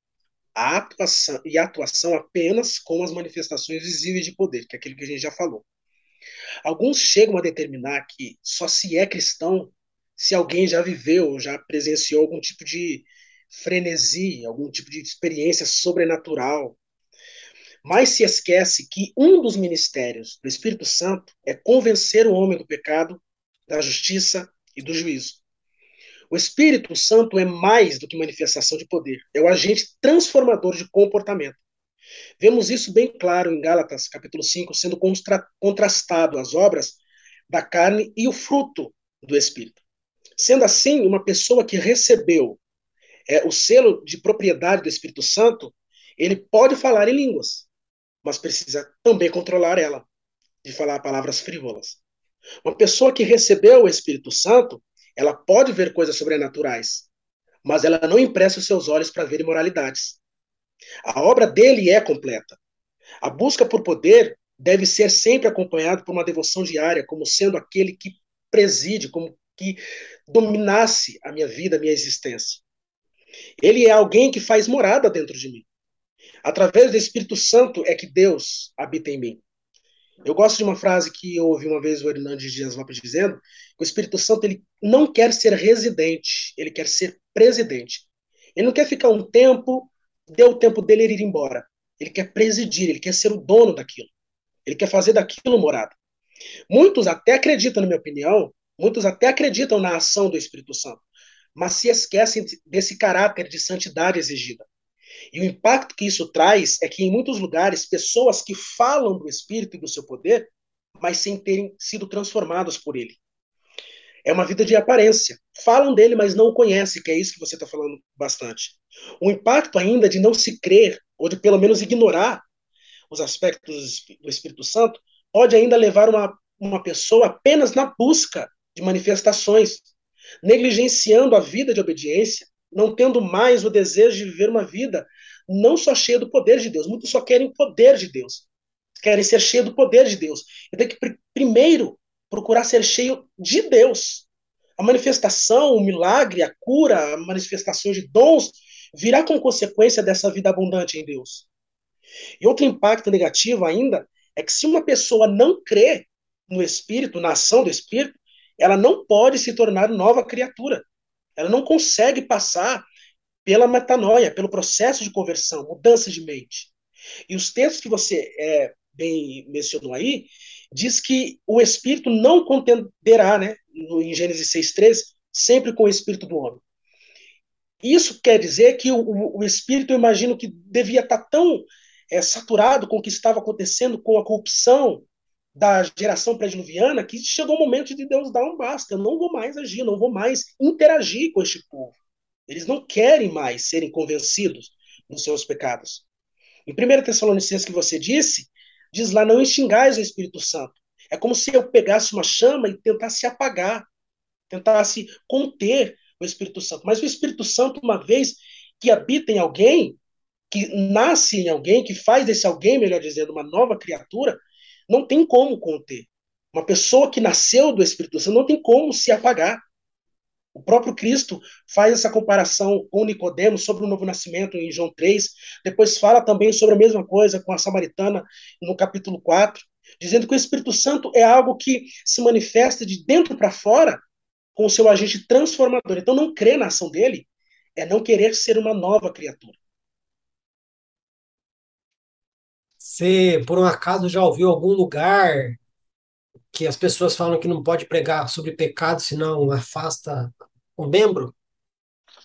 a atuação e a atuação apenas com as manifestações visíveis de poder, que é aquilo que a gente já falou. Alguns chegam a determinar que só se é cristão se alguém já viveu, já presenciou algum tipo de frenesi, algum tipo de experiência sobrenatural. Mas se esquece que um dos ministérios do Espírito Santo é convencer o homem do pecado, da justiça e do juízo. O Espírito Santo é mais do que manifestação de poder, é o agente transformador de comportamento. Vemos isso bem claro em Gálatas, capítulo 5, sendo contra contrastado as obras da carne e o fruto do Espírito. Sendo assim, uma pessoa que recebeu é, o selo de propriedade do Espírito Santo, ele pode falar em línguas, mas precisa também controlar ela, de falar palavras frívolas. Uma pessoa que recebeu o Espírito Santo, ela pode ver coisas sobrenaturais, mas ela não empresta os seus olhos para ver imoralidades. A obra dele é completa. A busca por poder deve ser sempre acompanhada por uma devoção diária, como sendo aquele que preside, como que dominasse a minha vida, a minha existência. Ele é alguém que faz morada dentro de mim. Através do Espírito Santo é que Deus habita em mim. Eu gosto de uma frase que eu ouvi uma vez o Hernandes Dias Lopes dizendo, que o Espírito Santo ele não quer ser residente, ele quer ser presidente. Ele não quer ficar um tempo, deu o tempo dele ir embora. Ele quer presidir, ele quer ser o dono daquilo. Ele quer fazer daquilo morada. Muitos até acreditam, na minha opinião, muitos até acreditam na ação do Espírito Santo, mas se esquecem desse caráter de santidade exigida. E o impacto que isso traz é que, em muitos lugares, pessoas que falam do Espírito e do seu poder, mas sem terem sido transformados por ele. É uma vida de aparência. Falam dele, mas não o conhecem, que é isso que você está falando bastante. O impacto ainda de não se crer, ou de pelo menos ignorar os aspectos do Espírito Santo, pode ainda levar uma, uma pessoa apenas na busca de manifestações, negligenciando a vida de obediência, não tendo mais o desejo de viver uma vida não só cheia do poder de Deus, muitos só querem o poder de Deus, querem ser cheio do poder de Deus. Eu tenho que pr primeiro procurar ser cheio de Deus. A manifestação, o milagre, a cura, a manifestação de dons virá com consequência dessa vida abundante em Deus. E outro impacto negativo ainda é que se uma pessoa não crê no Espírito, na ação do Espírito, ela não pode se tornar nova criatura. Ela não consegue passar pela metanoia, pelo processo de conversão, mudança de mente. E os textos que você é, bem mencionou aí, diz que o Espírito não contenderá, né, em Gênesis 6,13, sempre com o Espírito do homem. Isso quer dizer que o, o Espírito, eu imagino que devia estar tão é, saturado com o que estava acontecendo com a corrupção da geração pré-diluviana que chegou o momento de Deus dar um basta. Eu não vou mais agir, não vou mais interagir com este povo. Eles não querem mais serem convencidos dos seus pecados. Em 1 Tessalonicenses que você disse, diz lá, não extingais o Espírito Santo. É como se eu pegasse uma chama e tentasse apagar, tentasse conter o Espírito Santo. Mas o Espírito Santo, uma vez que habita em alguém, que nasce em alguém, que faz desse alguém, melhor dizendo, uma nova criatura, não tem como conter. Uma pessoa que nasceu do Espírito Santo não tem como se apagar. O próprio Cristo faz essa comparação com Nicodemos sobre o novo nascimento em João 3, depois fala também sobre a mesma coisa com a samaritana no capítulo 4, dizendo que o Espírito Santo é algo que se manifesta de dentro para fora com o seu agente transformador. Então não crer na ação dele é não querer ser uma nova criatura. Você, por um acaso, já ouviu algum lugar que as pessoas falam que não pode pregar sobre pecado, senão afasta o membro?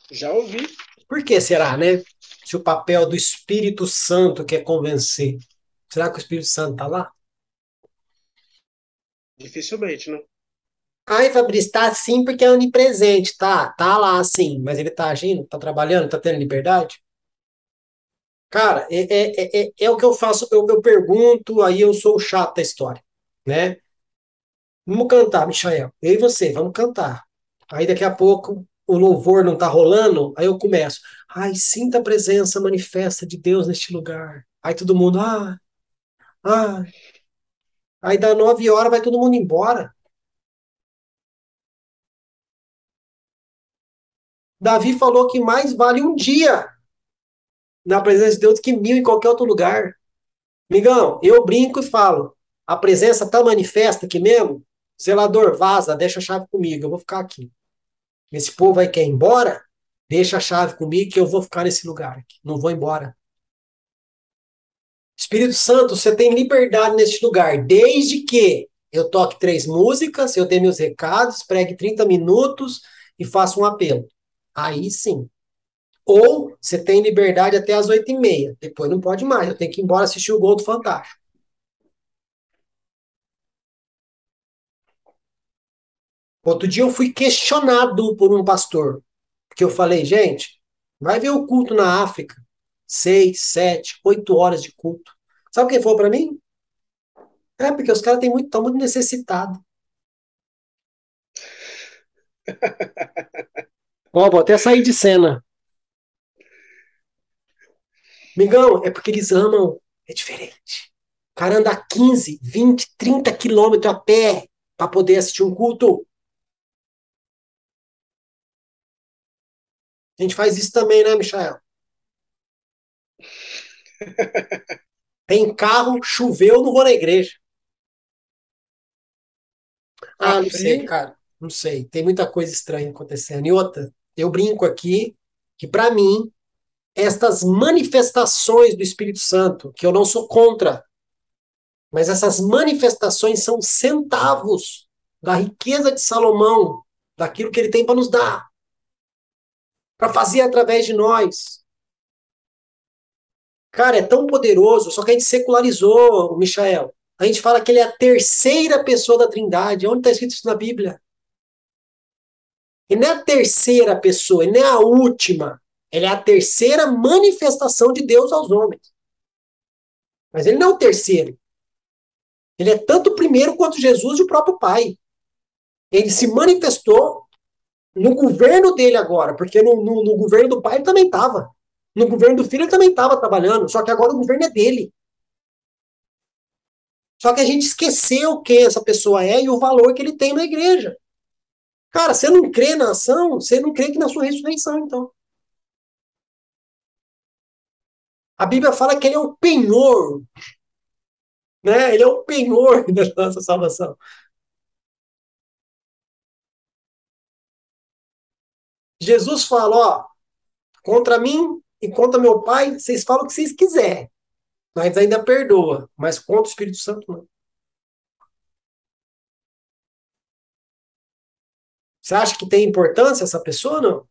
Já ouvi. Por que será, né? Se o papel do Espírito Santo quer convencer, será que o Espírito Santo está lá? Dificilmente, né? Ai, Fabrício, está assim porque é onipresente, tá? Tá lá sim, mas ele está agindo, está trabalhando, está tendo liberdade? Cara, é, é, é, é, o que eu faço, eu, eu pergunto, aí eu sou o chato da história, né? Vamos cantar, Michael. Eu e você, vamos cantar. Aí daqui a pouco o louvor não tá rolando, aí eu começo. Ai, sinta a presença manifesta de Deus neste lugar. Aí todo mundo, ah, ah. Aí dá nove horas, vai todo mundo embora. Davi falou que mais vale um dia na presença de Deus que mil em qualquer outro lugar. Migão, eu brinco e falo, a presença tá manifesta aqui mesmo, zelador, vaza, deixa a chave comigo, eu vou ficar aqui. Esse povo aí quer ir embora, deixa a chave comigo que eu vou ficar nesse lugar aqui, não vou embora. Espírito Santo, você tem liberdade nesse lugar, desde que eu toque três músicas, eu dê meus recados, pregue 30 minutos e faça um apelo. Aí sim. Ou você tem liberdade até as oito e meia. Depois não pode mais. Eu tenho que ir embora assistir o gol do Fantástico. Outro dia eu fui questionado por um pastor. Porque eu falei, gente, vai ver o culto na África. Seis, sete, oito horas de culto. Sabe quem falou para mim? É, porque os caras estão muito, muito necessitados. Ó, vou até sair de cena. Migão, é porque eles amam. É diferente. O cara anda 15, 20, 30 quilômetros a pé para poder assistir um culto. A gente faz isso também, né, Michael? Tem carro, choveu, não vou na igreja. Ah, não sei, cara. Não sei. Tem muita coisa estranha acontecendo. E outra, eu brinco aqui que, para mim, estas manifestações do Espírito Santo, que eu não sou contra, mas essas manifestações são centavos da riqueza de Salomão, daquilo que ele tem para nos dar para fazer através de nós. Cara, é tão poderoso, só que a gente secularizou o Michael. A gente fala que ele é a terceira pessoa da Trindade. Onde está escrito isso na Bíblia? Ele não é a terceira pessoa, ele não é a última. Ele é a terceira manifestação de Deus aos homens. Mas ele não é o terceiro. Ele é tanto o primeiro quanto Jesus e o próprio Pai. Ele se manifestou no governo dele agora, porque no, no, no governo do pai ele também estava. No governo do filho ele também estava trabalhando, só que agora o governo é dele. Só que a gente esqueceu quem essa pessoa é e o valor que ele tem na igreja. Cara, você não crê na ação, você não crê que na sua ressurreição, então. A Bíblia fala que ele é o penhor, né? Ele é o penhor da nossa salvação. Jesus fala, ó, contra mim e contra meu pai, vocês falam o que vocês quiserem. Mas ainda perdoa. Mas contra o Espírito Santo, não. Você acha que tem importância essa pessoa, não?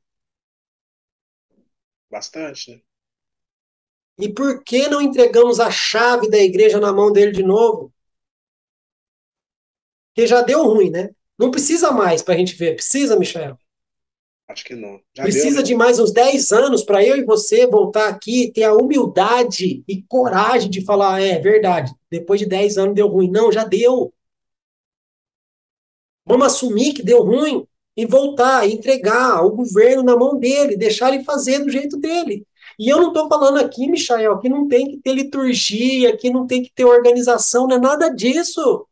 Bastante, né? E por que não entregamos a chave da igreja na mão dele de novo? Porque já deu ruim, né? Não precisa mais para a gente ver. Precisa, Michel? Acho que não. Já Precisa deu, né? de mais uns 10 anos para eu e você voltar aqui, ter a humildade e coragem de falar, é verdade, depois de 10 anos deu ruim. Não, já deu. Vamos assumir que deu ruim e voltar, e entregar o governo na mão dele, deixar ele fazer do jeito dele. E eu não estou falando aqui, Michael, que não tem que ter liturgia, que não tem que ter organização, não é nada disso.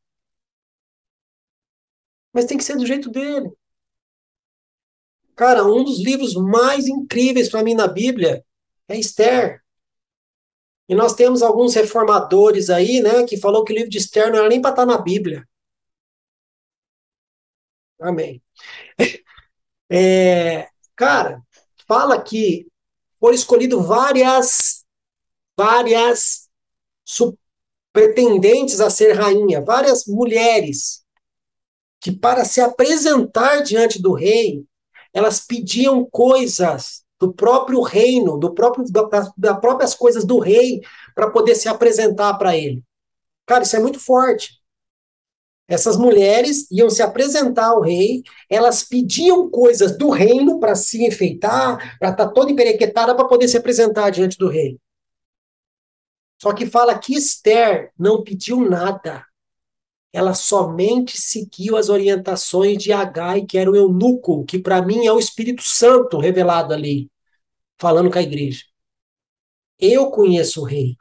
Mas tem que ser do jeito dele. Cara, um dos livros mais incríveis para mim na Bíblia é Esther. E nós temos alguns reformadores aí, né, que falou que o livro de Esther não era nem para estar tá na Bíblia. Amém. É, cara, fala que foram escolhido várias, várias pretendentes a ser rainha, várias mulheres que para se apresentar diante do rei elas pediam coisas do próprio reino, do próprio das próprias coisas do rei para poder se apresentar para ele. Cara, isso é muito forte. Essas mulheres iam se apresentar ao rei, elas pediam coisas do reino para se enfeitar, para estar tá toda emperequetada para poder se apresentar diante do rei. Só que fala que Esther não pediu nada ela somente seguiu as orientações de Agai, que era o eunuco, que para mim é o Espírito Santo revelado ali, falando com a igreja. Eu conheço o rei.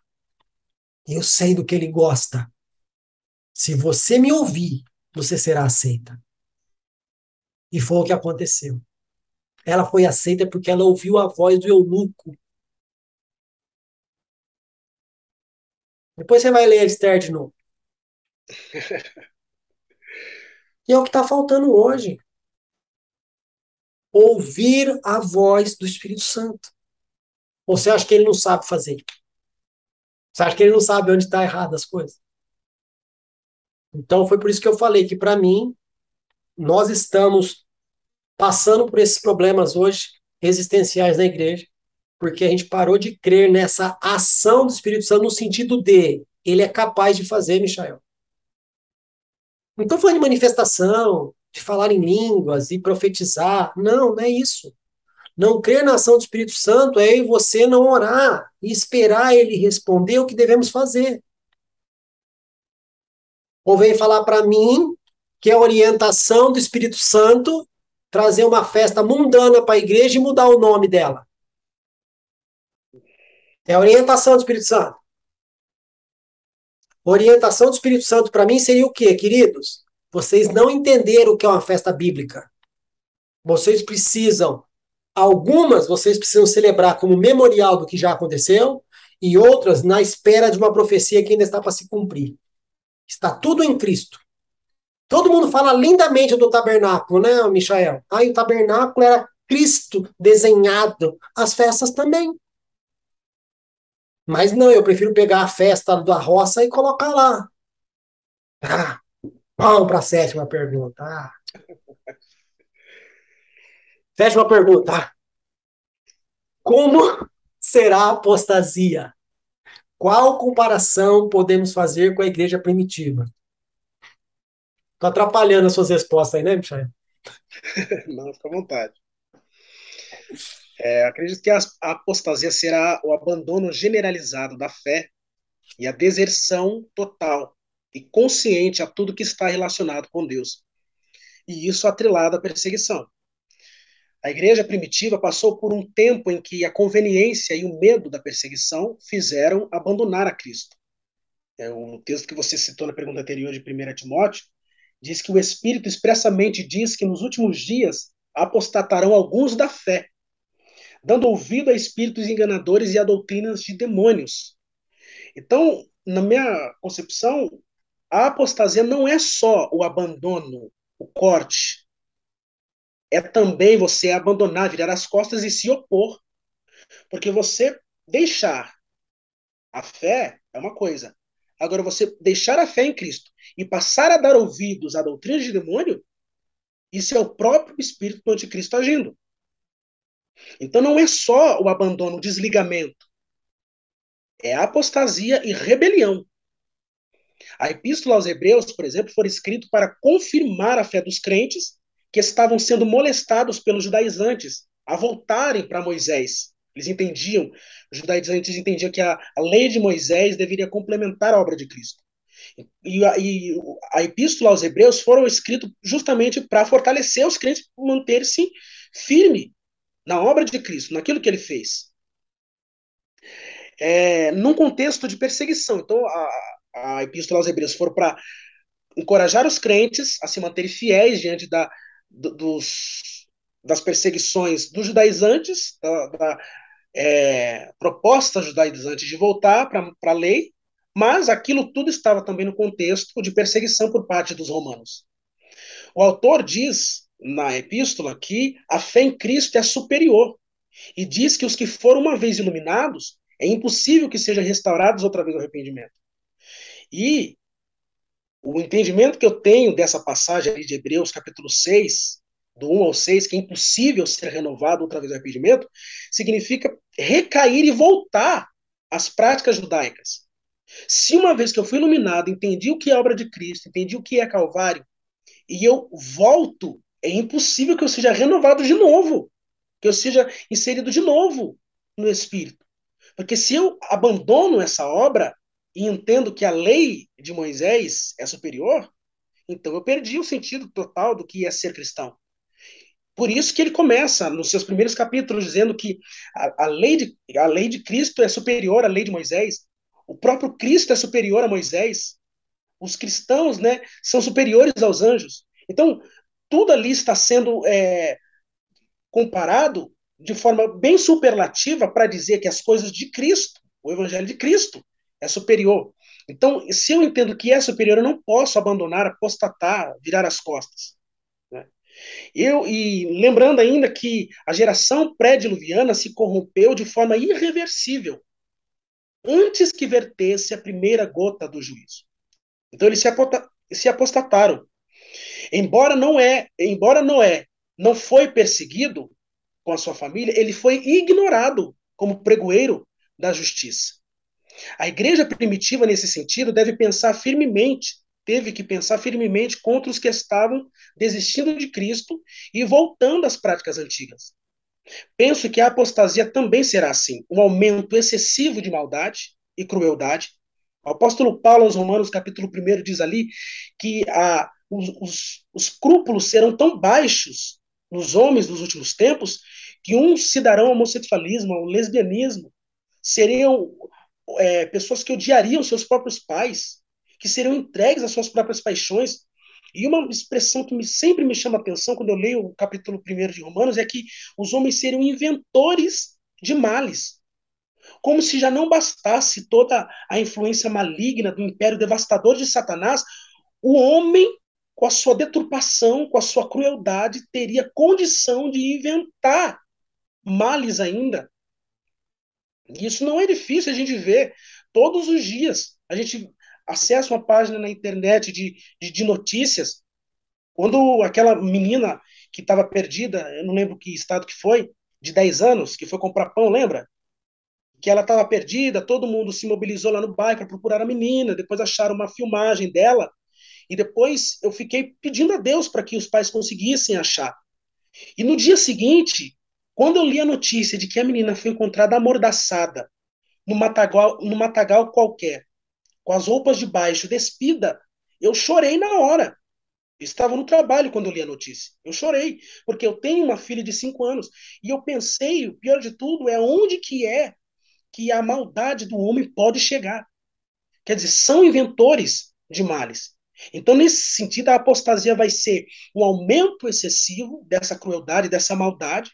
Eu sei do que ele gosta. Se você me ouvir, você será aceita. E foi o que aconteceu. Ela foi aceita porque ela ouviu a voz do eunuco. Depois você vai ler a Esther de novo. e é o que está faltando hoje. Ouvir a voz do Espírito Santo. Ou você acha que ele não sabe fazer? Você acha que ele não sabe onde está errado as coisas? Então foi por isso que eu falei que para mim nós estamos passando por esses problemas hoje existenciais na igreja Porque a gente parou de crer nessa ação do Espírito Santo no sentido de ele é capaz de fazer, Michael. Não estou falando de manifestação, de falar em línguas e profetizar. Não, não é isso. Não crer na ação do Espírito Santo é e você não orar e esperar ele responder o que devemos fazer. Ou vem falar para mim que é orientação do Espírito Santo trazer uma festa mundana para a igreja e mudar o nome dela. É orientação do Espírito Santo. Orientação do Espírito Santo para mim seria o quê, queridos? Vocês não entenderam o que é uma festa bíblica. Vocês precisam, algumas vocês precisam celebrar como memorial do que já aconteceu, e outras na espera de uma profecia que ainda está para se cumprir. Está tudo em Cristo. Todo mundo fala lindamente do tabernáculo, né, Michael? Ah, o tabernáculo era Cristo desenhado. As festas também. Mas não, eu prefiro pegar a festa da roça e colocar lá. Ah, vamos para a sétima pergunta. Ah. Sétima pergunta. Como será a apostasia? Qual comparação podemos fazer com a igreja primitiva? Estou atrapalhando as suas respostas aí, né, Michel? Não, fica à vontade. É, acredito que a apostasia será o abandono generalizado da fé e a deserção total e consciente a tudo que está relacionado com Deus. E isso atrelado à perseguição. A igreja primitiva passou por um tempo em que a conveniência e o medo da perseguição fizeram abandonar a Cristo. É, o texto que você citou na pergunta anterior de 1 Timóteo diz que o Espírito expressamente diz que nos últimos dias apostatarão alguns da fé, dando ouvido a espíritos enganadores e a doutrinas de demônios. Então, na minha concepção, a apostasia não é só o abandono, o corte. É também você abandonar, virar as costas e se opor. Porque você deixar a fé é uma coisa. Agora, você deixar a fé em Cristo e passar a dar ouvidos à doutrina de demônio, isso é o próprio espírito do anticristo agindo. Então não é só o abandono, o desligamento. É apostasia e rebelião. A epístola aos Hebreus, por exemplo, foi escrita para confirmar a fé dos crentes que estavam sendo molestados pelos judaizantes a voltarem para Moisés. Eles entendiam, os judaizantes entendiam que a, a lei de Moisés deveria complementar a obra de Cristo. E a, e a epístola aos Hebreus foram escritos justamente para fortalecer os crentes, manter-se firme na obra de Cristo, naquilo que ele fez. É, num contexto de perseguição. Então, a, a Epístola aos Hebreus foram para encorajar os crentes a se manterem fiéis diante da, dos, das perseguições dos judaizantes, da, da é, proposta judaizantes de voltar para a lei, mas aquilo tudo estava também no contexto de perseguição por parte dos romanos. O autor diz na epístola que a fé em Cristo é superior e diz que os que foram uma vez iluminados é impossível que sejam restaurados outra vez ao arrependimento. E o entendimento que eu tenho dessa passagem de Hebreus, capítulo 6, do 1 ao 6, que é impossível ser renovado outra vez ao arrependimento, significa recair e voltar às práticas judaicas. Se uma vez que eu fui iluminado, entendi o que é obra de Cristo, entendi o que é Calvário, e eu volto é impossível que eu seja renovado de novo, que eu seja inserido de novo no Espírito. Porque se eu abandono essa obra e entendo que a lei de Moisés é superior, então eu perdi o sentido total do que é ser cristão. Por isso que ele começa nos seus primeiros capítulos dizendo que a, a, lei, de, a lei de Cristo é superior à lei de Moisés. O próprio Cristo é superior a Moisés. Os cristãos né, são superiores aos anjos. Então, tudo ali está sendo é, comparado de forma bem superlativa para dizer que as coisas de Cristo, o Evangelho de Cristo, é superior. Então, se eu entendo que é superior, eu não posso abandonar, apostatar, virar as costas. Né? Eu, e lembrando ainda que a geração pré-diluviana se corrompeu de forma irreversível antes que vertesse a primeira gota do juízo. Então, eles se apostataram. Embora não é, embora Noé não foi perseguido com a sua família, ele foi ignorado como pregoeiro da justiça. A igreja primitiva, nesse sentido, deve pensar firmemente, teve que pensar firmemente contra os que estavam desistindo de Cristo e voltando às práticas antigas. Penso que a apostasia também será assim, um aumento excessivo de maldade e crueldade. O apóstolo Paulo aos Romanos, capítulo 1, diz ali que a, os, os, os escrúpulos serão tão baixos nos homens dos últimos tempos que uns se darão ao homossexualismo, ao lesbianismo, seriam é, pessoas que odiariam seus próprios pais, que seriam entregues às suas próprias paixões. E uma expressão que me, sempre me chama a atenção quando eu leio o capítulo 1 de Romanos é que os homens seriam inventores de males. Como se já não bastasse toda a influência maligna do império devastador de Satanás, o homem, com a sua deturpação, com a sua crueldade, teria condição de inventar males ainda isso não é difícil a gente ver todos os dias. A gente acessa uma página na internet de, de, de notícias. Quando aquela menina que estava perdida, eu não lembro que estado que foi, de 10 anos, que foi comprar pão, lembra? Que ela estava perdida, todo mundo se mobilizou lá no bairro para procurar a menina, depois acharam uma filmagem dela, e depois eu fiquei pedindo a Deus para que os pais conseguissem achar. E no dia seguinte, quando eu li a notícia de que a menina foi encontrada amordaçada no matagal, no matagal qualquer, com as roupas de baixo despida, eu chorei na hora. Eu estava no trabalho quando eu li a notícia. Eu chorei, porque eu tenho uma filha de cinco anos. E eu pensei, o pior de tudo é onde que é que a maldade do homem pode chegar. Quer dizer, são inventores de males. Então, nesse sentido, a apostasia vai ser um aumento excessivo dessa crueldade, dessa maldade,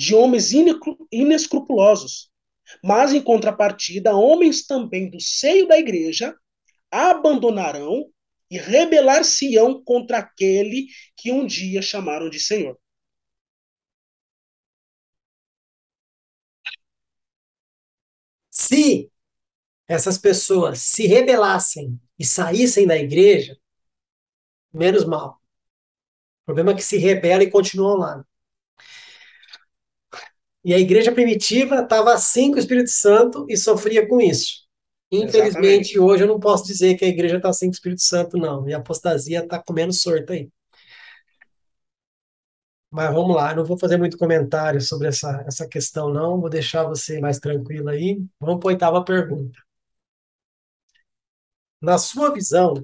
de homens inescrupulosos. Mas, em contrapartida, homens também do seio da igreja abandonarão e rebelar-se-ão contra aquele que um dia chamaram de Senhor. Se essas pessoas se rebelassem e saíssem da igreja, menos mal. O problema é que se rebelam e continuam lá. E a igreja primitiva estava assim com o Espírito Santo e sofria com isso. Infelizmente, Exatamente. hoje eu não posso dizer que a igreja está assim com o Espírito Santo, não. E a apostasia está comendo sorte aí. Mas vamos lá, não vou fazer muito comentário sobre essa, essa questão, não. Vou deixar você mais tranquilo aí. Vamos para a oitava pergunta. Na sua visão,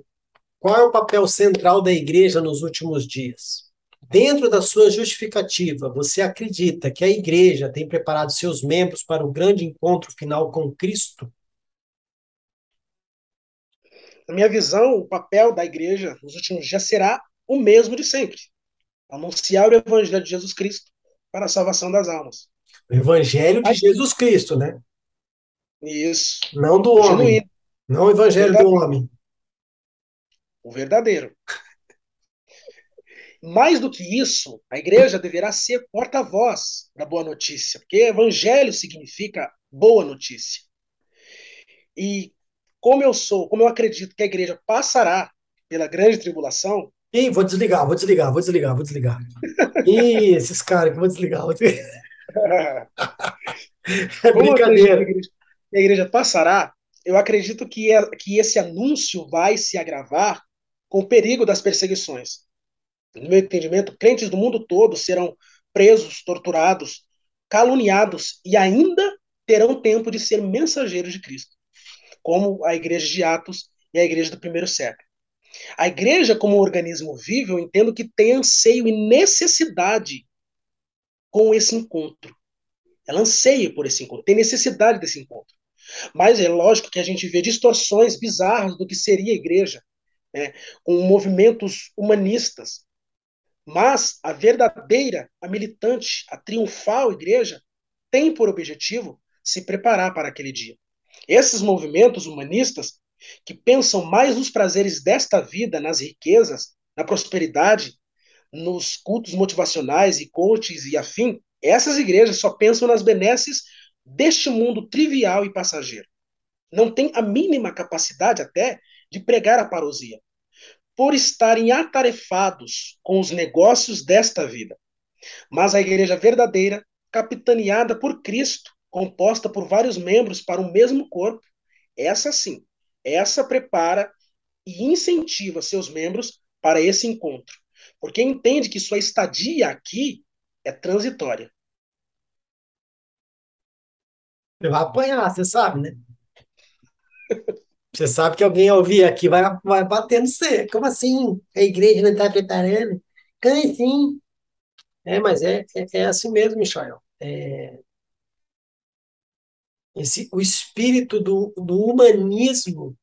qual é o papel central da igreja nos últimos dias? Dentro da sua justificativa, você acredita que a igreja tem preparado seus membros para o grande encontro final com Cristo? Na minha visão, o papel da igreja nos últimos dias será o mesmo de sempre: anunciar o evangelho de Jesus Cristo para a salvação das almas. O evangelho de Jesus Cristo, né? Isso. Não do homem. Genuíno. Não o evangelho o do homem. O verdadeiro. Mais do que isso, a igreja deverá ser porta-voz da boa notícia, porque evangelho significa boa notícia. E como eu sou, como eu acredito que a igreja passará pela grande tribulação. Ih, vou desligar, vou desligar, vou desligar, vou desligar. Ih, esses caras que vou desligar. Vou desligar. é brincadeira. A igreja, a igreja passará, eu acredito que, é, que esse anúncio vai se agravar com o perigo das perseguições no meu entendimento, crentes do mundo todo serão presos, torturados, caluniados e ainda terão tempo de ser mensageiros de Cristo, como a igreja de Atos e a igreja do primeiro século. A igreja, como um organismo vivo, eu entendo que tem anseio e necessidade com esse encontro. Ela anseia por esse encontro, tem necessidade desse encontro. Mas é lógico que a gente vê distorções bizarras do que seria a igreja, né, com movimentos humanistas, mas a verdadeira, a militante, a triunfal igreja tem por objetivo se preparar para aquele dia. Esses movimentos humanistas, que pensam mais nos prazeres desta vida, nas riquezas, na prosperidade, nos cultos motivacionais e coaches e afim, essas igrejas só pensam nas benesses deste mundo trivial e passageiro. Não tem a mínima capacidade até de pregar a parousia por estarem atarefados com os negócios desta vida. Mas a igreja verdadeira, capitaneada por Cristo, composta por vários membros para o mesmo corpo, essa sim, essa prepara e incentiva seus membros para esse encontro, porque entende que sua estadia aqui é transitória. Vai apanhar, você sabe, né? Você sabe que alguém ouvir aqui vai, vai bater no você. Como assim? A igreja não está preparando? Como sim. É, mas é, é, é assim mesmo, Michael. É, esse, o espírito do, do humanismo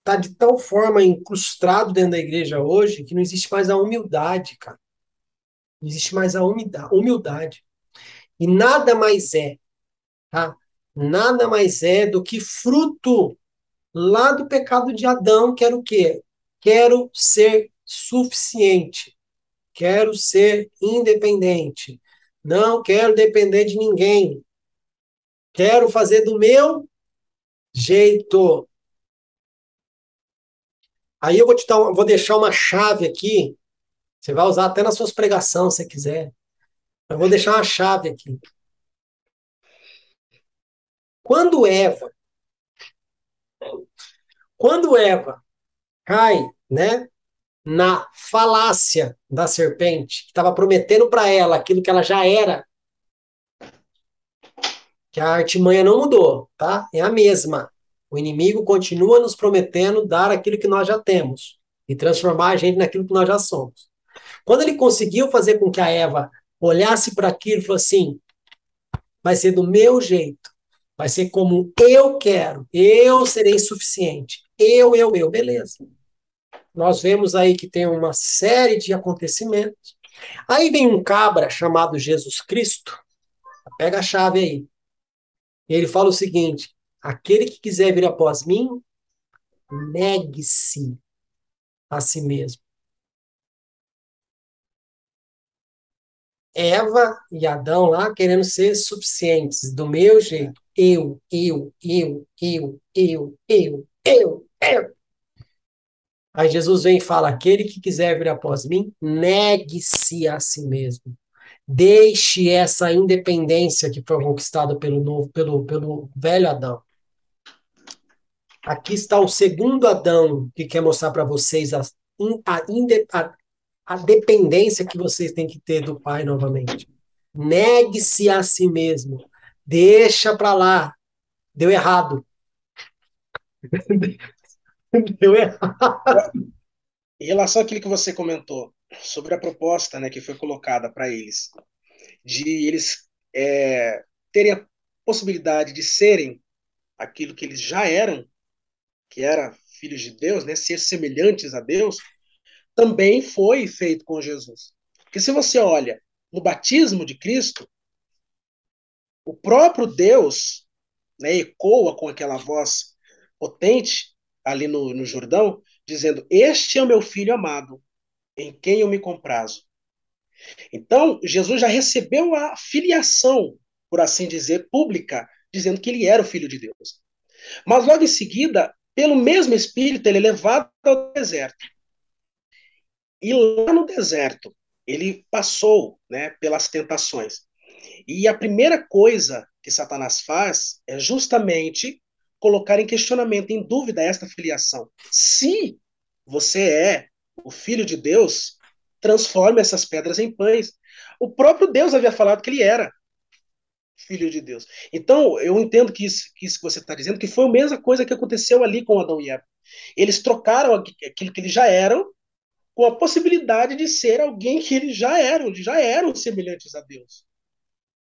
está de tal forma incrustado dentro da igreja hoje que não existe mais a humildade, cara. Não existe mais a humildade. E nada mais é, tá? Nada mais é do que fruto lá do pecado de Adão, que era o quê? Quero ser suficiente. Quero ser independente. Não quero depender de ninguém. Quero fazer do meu jeito. Aí eu vou te dar, vou deixar uma chave aqui você vai usar até nas suas pregações, se quiser. Eu vou deixar uma chave aqui. Quando Eva, quando Eva cai, né, na falácia da serpente, que estava prometendo para ela aquilo que ela já era, que a artimanha não mudou, tá? É a mesma. O inimigo continua nos prometendo dar aquilo que nós já temos e transformar a gente naquilo que nós já somos. Quando ele conseguiu fazer com que a Eva olhasse para aquilo e falou assim: vai ser do meu jeito, vai ser como eu quero, eu serei suficiente, eu, eu, eu, beleza. Nós vemos aí que tem uma série de acontecimentos. Aí vem um cabra chamado Jesus Cristo, pega a chave aí. Ele fala o seguinte: aquele que quiser vir após mim, negue-se a si mesmo. Eva e Adão lá querendo ser suficientes, do meu jeito. Eu, eu, eu, eu, eu, eu, eu, eu. Aí Jesus vem e fala: aquele que quiser vir após mim, negue-se a si mesmo. Deixe essa independência que foi conquistada pelo novo, pelo, pelo velho Adão. Aqui está o segundo Adão que quer mostrar para vocês a, a, a, a dependência que vocês têm que ter do Pai novamente. Negue-se a si mesmo. Deixa para lá. Deu errado. Deu errado. Em relação àquilo que você comentou sobre a proposta né, que foi colocada para eles, de eles é, terem a possibilidade de serem aquilo que eles já eram, que era filhos de Deus, né, ser semelhantes a Deus, também foi feito com Jesus. Porque se você olha no batismo de Cristo, o próprio Deus né, ecoa com aquela voz potente ali no, no Jordão, dizendo: Este é o meu filho amado, em quem eu me comprazo. Então, Jesus já recebeu a filiação, por assim dizer, pública, dizendo que ele era o filho de Deus. Mas logo em seguida, pelo mesmo Espírito, ele é levado ao deserto. E lá no deserto, ele passou né, pelas tentações. E a primeira coisa que Satanás faz é justamente colocar em questionamento, em dúvida, esta filiação. Se você é o filho de Deus, transforme essas pedras em pães. O próprio Deus havia falado que ele era filho de Deus. Então, eu entendo que isso que, isso que você está dizendo, que foi a mesma coisa que aconteceu ali com Adão e Eva. Eles trocaram aquilo que eles já eram com a possibilidade de ser alguém que eles já eram, já eram semelhantes a Deus.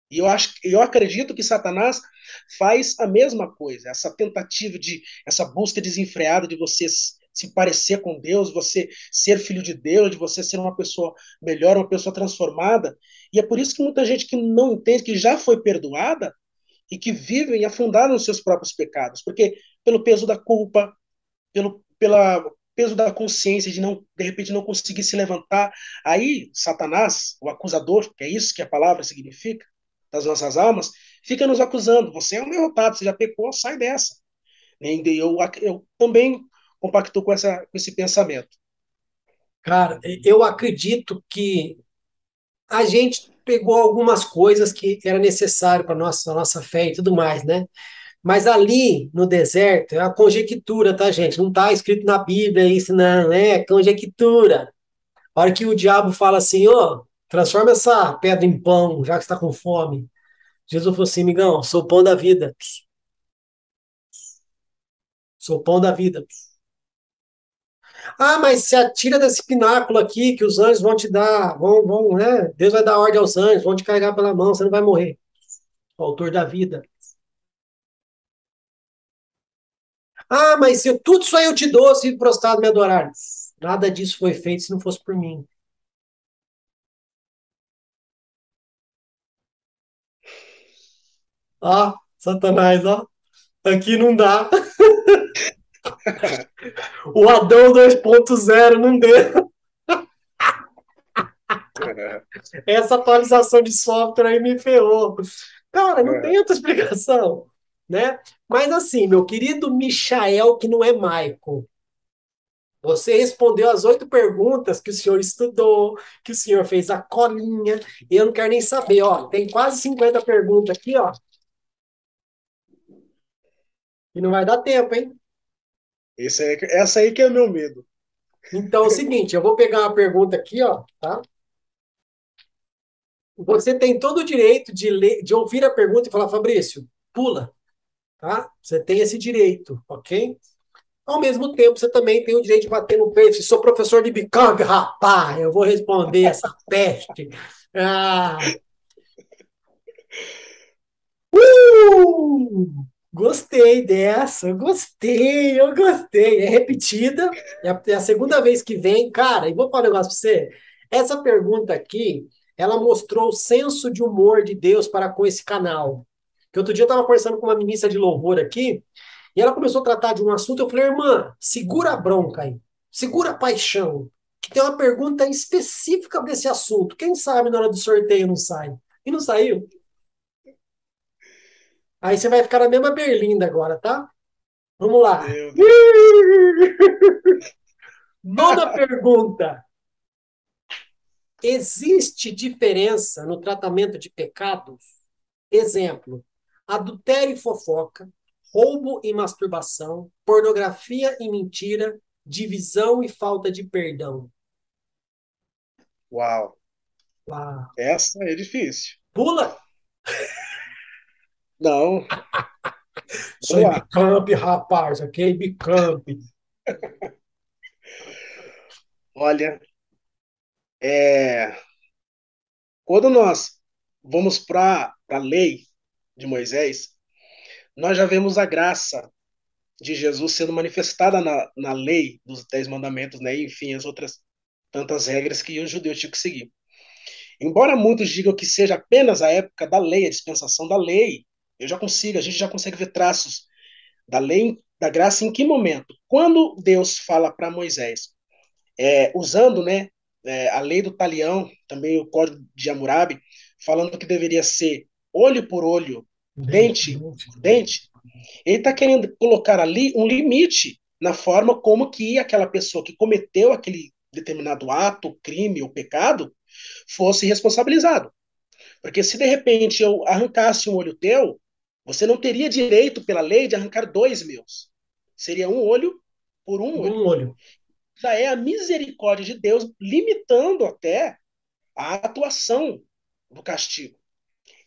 E eu acho, eu acredito que Satanás faz a mesma coisa, essa tentativa de, essa busca desenfreada de você se parecer com Deus, você ser filho de Deus, de você ser uma pessoa melhor, uma pessoa transformada. E é por isso que muita gente que não entende que já foi perdoada e que vivem afundados nos seus próprios pecados, porque pelo peso da culpa, pelo, pela peso da consciência de não, de repente, não conseguir se levantar. Aí, Satanás, o acusador, que é isso que a palavra significa, das nossas almas, fica nos acusando. Você é um derrotado, você já pecou, sai dessa. E eu, eu também compacto com, essa, com esse pensamento. Cara, eu acredito que a gente, pegou algumas coisas que era necessário para nossa nossa fé e tudo mais, né? Mas ali no deserto é a conjectura, tá, gente? Não está escrito na Bíblia isso, não, é conjectura. A hora que o diabo fala assim, ó, oh, transforma essa pedra em pão, já que está com fome. Jesus falou assim, migão, sou o pão da vida. Sou o pão da vida. Ah, mas se atira desse pináculo aqui que os anjos vão te dar, vão, vão, né? Deus vai dar ordem aos anjos, vão te carregar pela mão, você não vai morrer. O autor da vida. Ah, mas se tudo isso aí eu te dou se prostrado me adorar. Nada disso foi feito se não fosse por mim. Ó, Satanás, ó. Aqui não dá. o Adão 2.0 não deu. Essa atualização de software aí me ferrou. Cara, não é. tem outra explicação, né? Mas assim, meu querido Michael, que não é Michael, você respondeu as oito perguntas que o senhor estudou, que o senhor fez a colinha, e eu não quero nem saber, ó, tem quase 50 perguntas aqui, ó. E não vai dar tempo, hein? Esse é, essa aí que é o meu medo. Então é o seguinte, eu vou pegar uma pergunta aqui, ó, tá? Você tem todo o direito de, ler, de ouvir a pergunta e falar, Fabrício, pula, tá? Você tem esse direito, ok? Ao mesmo tempo, você também tem o direito de bater no peito. Se sou professor de Bicang, rapaz, eu vou responder essa peste. Ah. Uh! Gostei dessa, gostei, eu gostei. É repetida, é a, é a segunda vez que vem. Cara, e vou falar um negócio para você. Essa pergunta aqui, ela mostrou o senso de humor de Deus para com esse canal. Que outro dia eu estava conversando com uma ministra de louvor aqui, e ela começou a tratar de um assunto. Eu falei, irmã, segura a bronca aí, segura a paixão, que tem uma pergunta específica desse assunto. Quem sabe na hora do sorteio não sai? E não saiu. Aí você vai ficar na mesma berlinda agora, tá? Vamos lá. Nona pergunta. Existe diferença no tratamento de pecados? Exemplo: adultério e fofoca, roubo e masturbação, pornografia e mentira, divisão e falta de perdão. Uau. Uau. Essa é difícil. Pula! Não. Sou Bicamp, rapaz, ok? Bicamp. Olha, é... quando nós vamos para a lei de Moisés, nós já vemos a graça de Jesus sendo manifestada na, na lei dos Dez Mandamentos, né? enfim, as outras tantas regras que os judeus tinham que seguir. Embora muitos digam que seja apenas a época da lei, a dispensação da lei, eu já consigo, a gente já consegue ver traços da lei da graça em que momento? Quando Deus fala para Moisés, é, usando né, é, a lei do talião, também o código de Hammurabi, falando que deveria ser olho por olho, dente por dente, ele está querendo colocar ali um limite na forma como que aquela pessoa que cometeu aquele determinado ato, crime ou pecado fosse responsabilizado. Porque se de repente eu arrancasse um olho teu, você não teria direito, pela lei, de arrancar dois meus. Seria um olho por um olho. Um olho. Já é a misericórdia de Deus limitando até a atuação do castigo.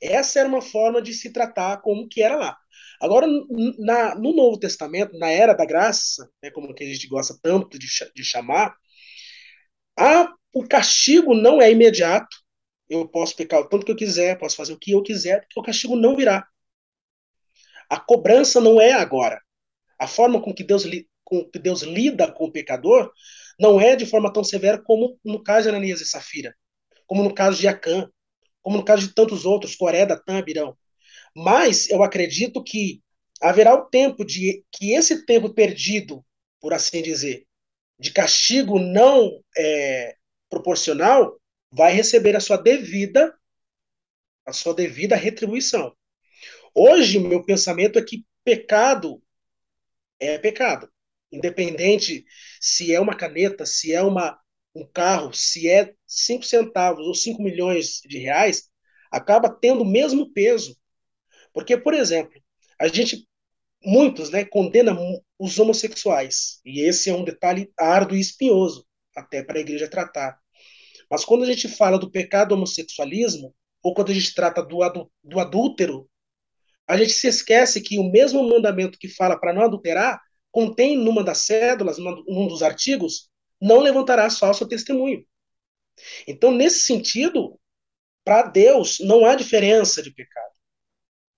Essa era uma forma de se tratar como que era lá. Agora, na, no Novo Testamento, na Era da Graça, né, como que a gente gosta tanto de, de chamar, a, o castigo não é imediato. Eu posso pecar o tanto que eu quiser, posso fazer o que eu quiser, porque o castigo não virá. A cobrança não é agora. A forma com que Deus, com que Deus lida com o pecador não é de forma tão severa como no caso de Ananias e Safira, como no caso de Acã, como no caso de tantos outros, Coré, Datã. Mas eu acredito que haverá o tempo de que esse tempo perdido, por assim dizer, de castigo não é, proporcional, vai receber a sua devida a sua devida retribuição. Hoje, meu pensamento é que pecado é pecado. Independente se é uma caneta, se é uma, um carro, se é cinco centavos ou cinco milhões de reais, acaba tendo o mesmo peso. Porque, por exemplo, a gente, muitos, né, condena os homossexuais, e esse é um detalhe árduo e espinhoso, até para a igreja tratar. Mas quando a gente fala do pecado homossexualismo, ou quando a gente trata do, do adúltero, a gente se esquece que o mesmo mandamento que fala para não adulterar contém numa das cédulas, num dos artigos, não levantará falso testemunho. Então, nesse sentido, para Deus não há diferença de pecado.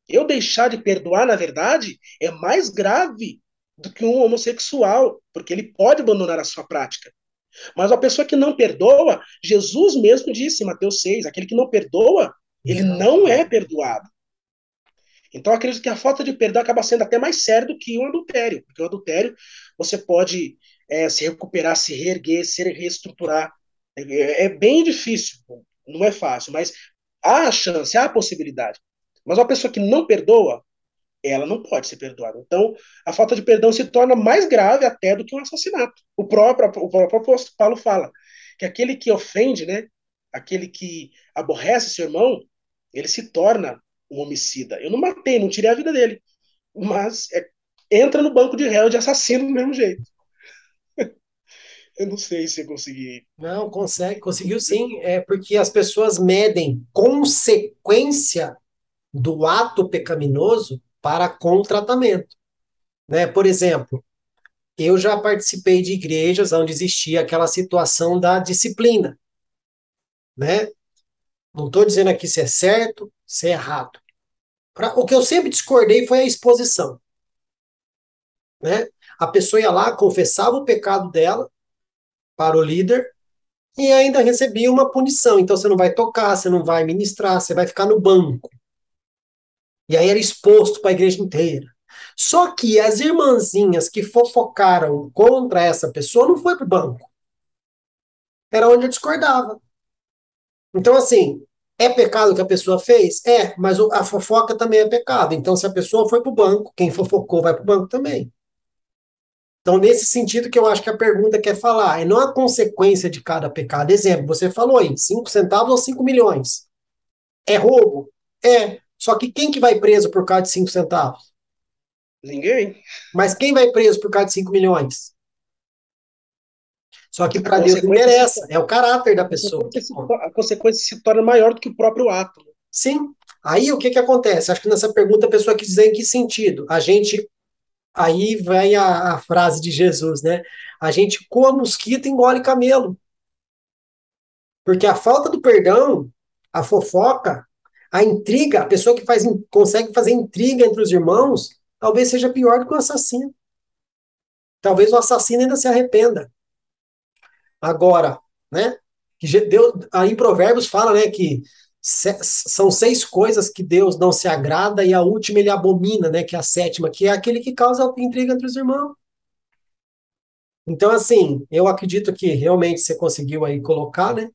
Eu deixar de perdoar, na verdade, é mais grave do que um homossexual, porque ele pode abandonar a sua prática. Mas a pessoa que não perdoa, Jesus mesmo disse em Mateus 6, aquele que não perdoa, ele não é perdoado. Então, acredito que a falta de perdão acaba sendo até mais séria do que o adultério, porque o adultério você pode é, se recuperar, se reerguer, se reestruturar. É, é, bem difícil, não é fácil, mas há a chance, há a possibilidade. Mas uma pessoa que não perdoa, ela não pode ser perdoada. Então, a falta de perdão se torna mais grave até do que um assassinato. O próprio, o próprio Paulo fala que aquele que ofende, né, aquele que aborrece seu irmão, ele se torna um homicida. Eu não matei, não tirei a vida dele. Mas é, entra no banco de réu de assassino do mesmo jeito. eu não sei se eu consegui. Não, consegue, conseguiu sim. É porque as pessoas medem consequência do ato pecaminoso para com o tratamento. Né? Por exemplo, eu já participei de igrejas onde existia aquela situação da disciplina. Né? Não estou dizendo aqui se é certo, se é errado. Pra, o que eu sempre discordei foi a exposição. Né? A pessoa ia lá, confessava o pecado dela para o líder e ainda recebia uma punição. Então você não vai tocar, você não vai ministrar, você vai ficar no banco. E aí era exposto para a igreja inteira. Só que as irmãzinhas que fofocaram contra essa pessoa não foi para o banco. Era onde eu discordava. Então, assim, é pecado que a pessoa fez? É, mas a fofoca também é pecado. Então, se a pessoa foi para o banco, quem fofocou vai para o banco também. Então, nesse sentido que eu acho que a pergunta quer falar, é não a consequência de cada pecado. Exemplo, você falou aí, 5 centavos ou 5 milhões. É roubo? É. Só que quem que vai preso por causa de 5 centavos? Ninguém. Mas quem vai preso por causa de 5 milhões? Só que para Deus não merece, é o caráter da pessoa. A consequência se torna maior do que o próprio ato. Sim. Aí o que, que acontece? Acho que nessa pergunta a pessoa quis dizer em que sentido? A gente. Aí vem a, a frase de Jesus, né? A gente coa mosquito e engole camelo. Porque a falta do perdão, a fofoca, a intriga, a pessoa que faz, consegue fazer intriga entre os irmãos, talvez seja pior do que o assassino. Talvez o assassino ainda se arrependa. Agora, né? Que Deus, aí Provérbios fala, né, que se, são seis coisas que Deus não se agrada e a última ele abomina, né, que é a sétima, que é aquele que causa intriga entre os irmãos. Então, assim, eu acredito que realmente você conseguiu aí colocar, né,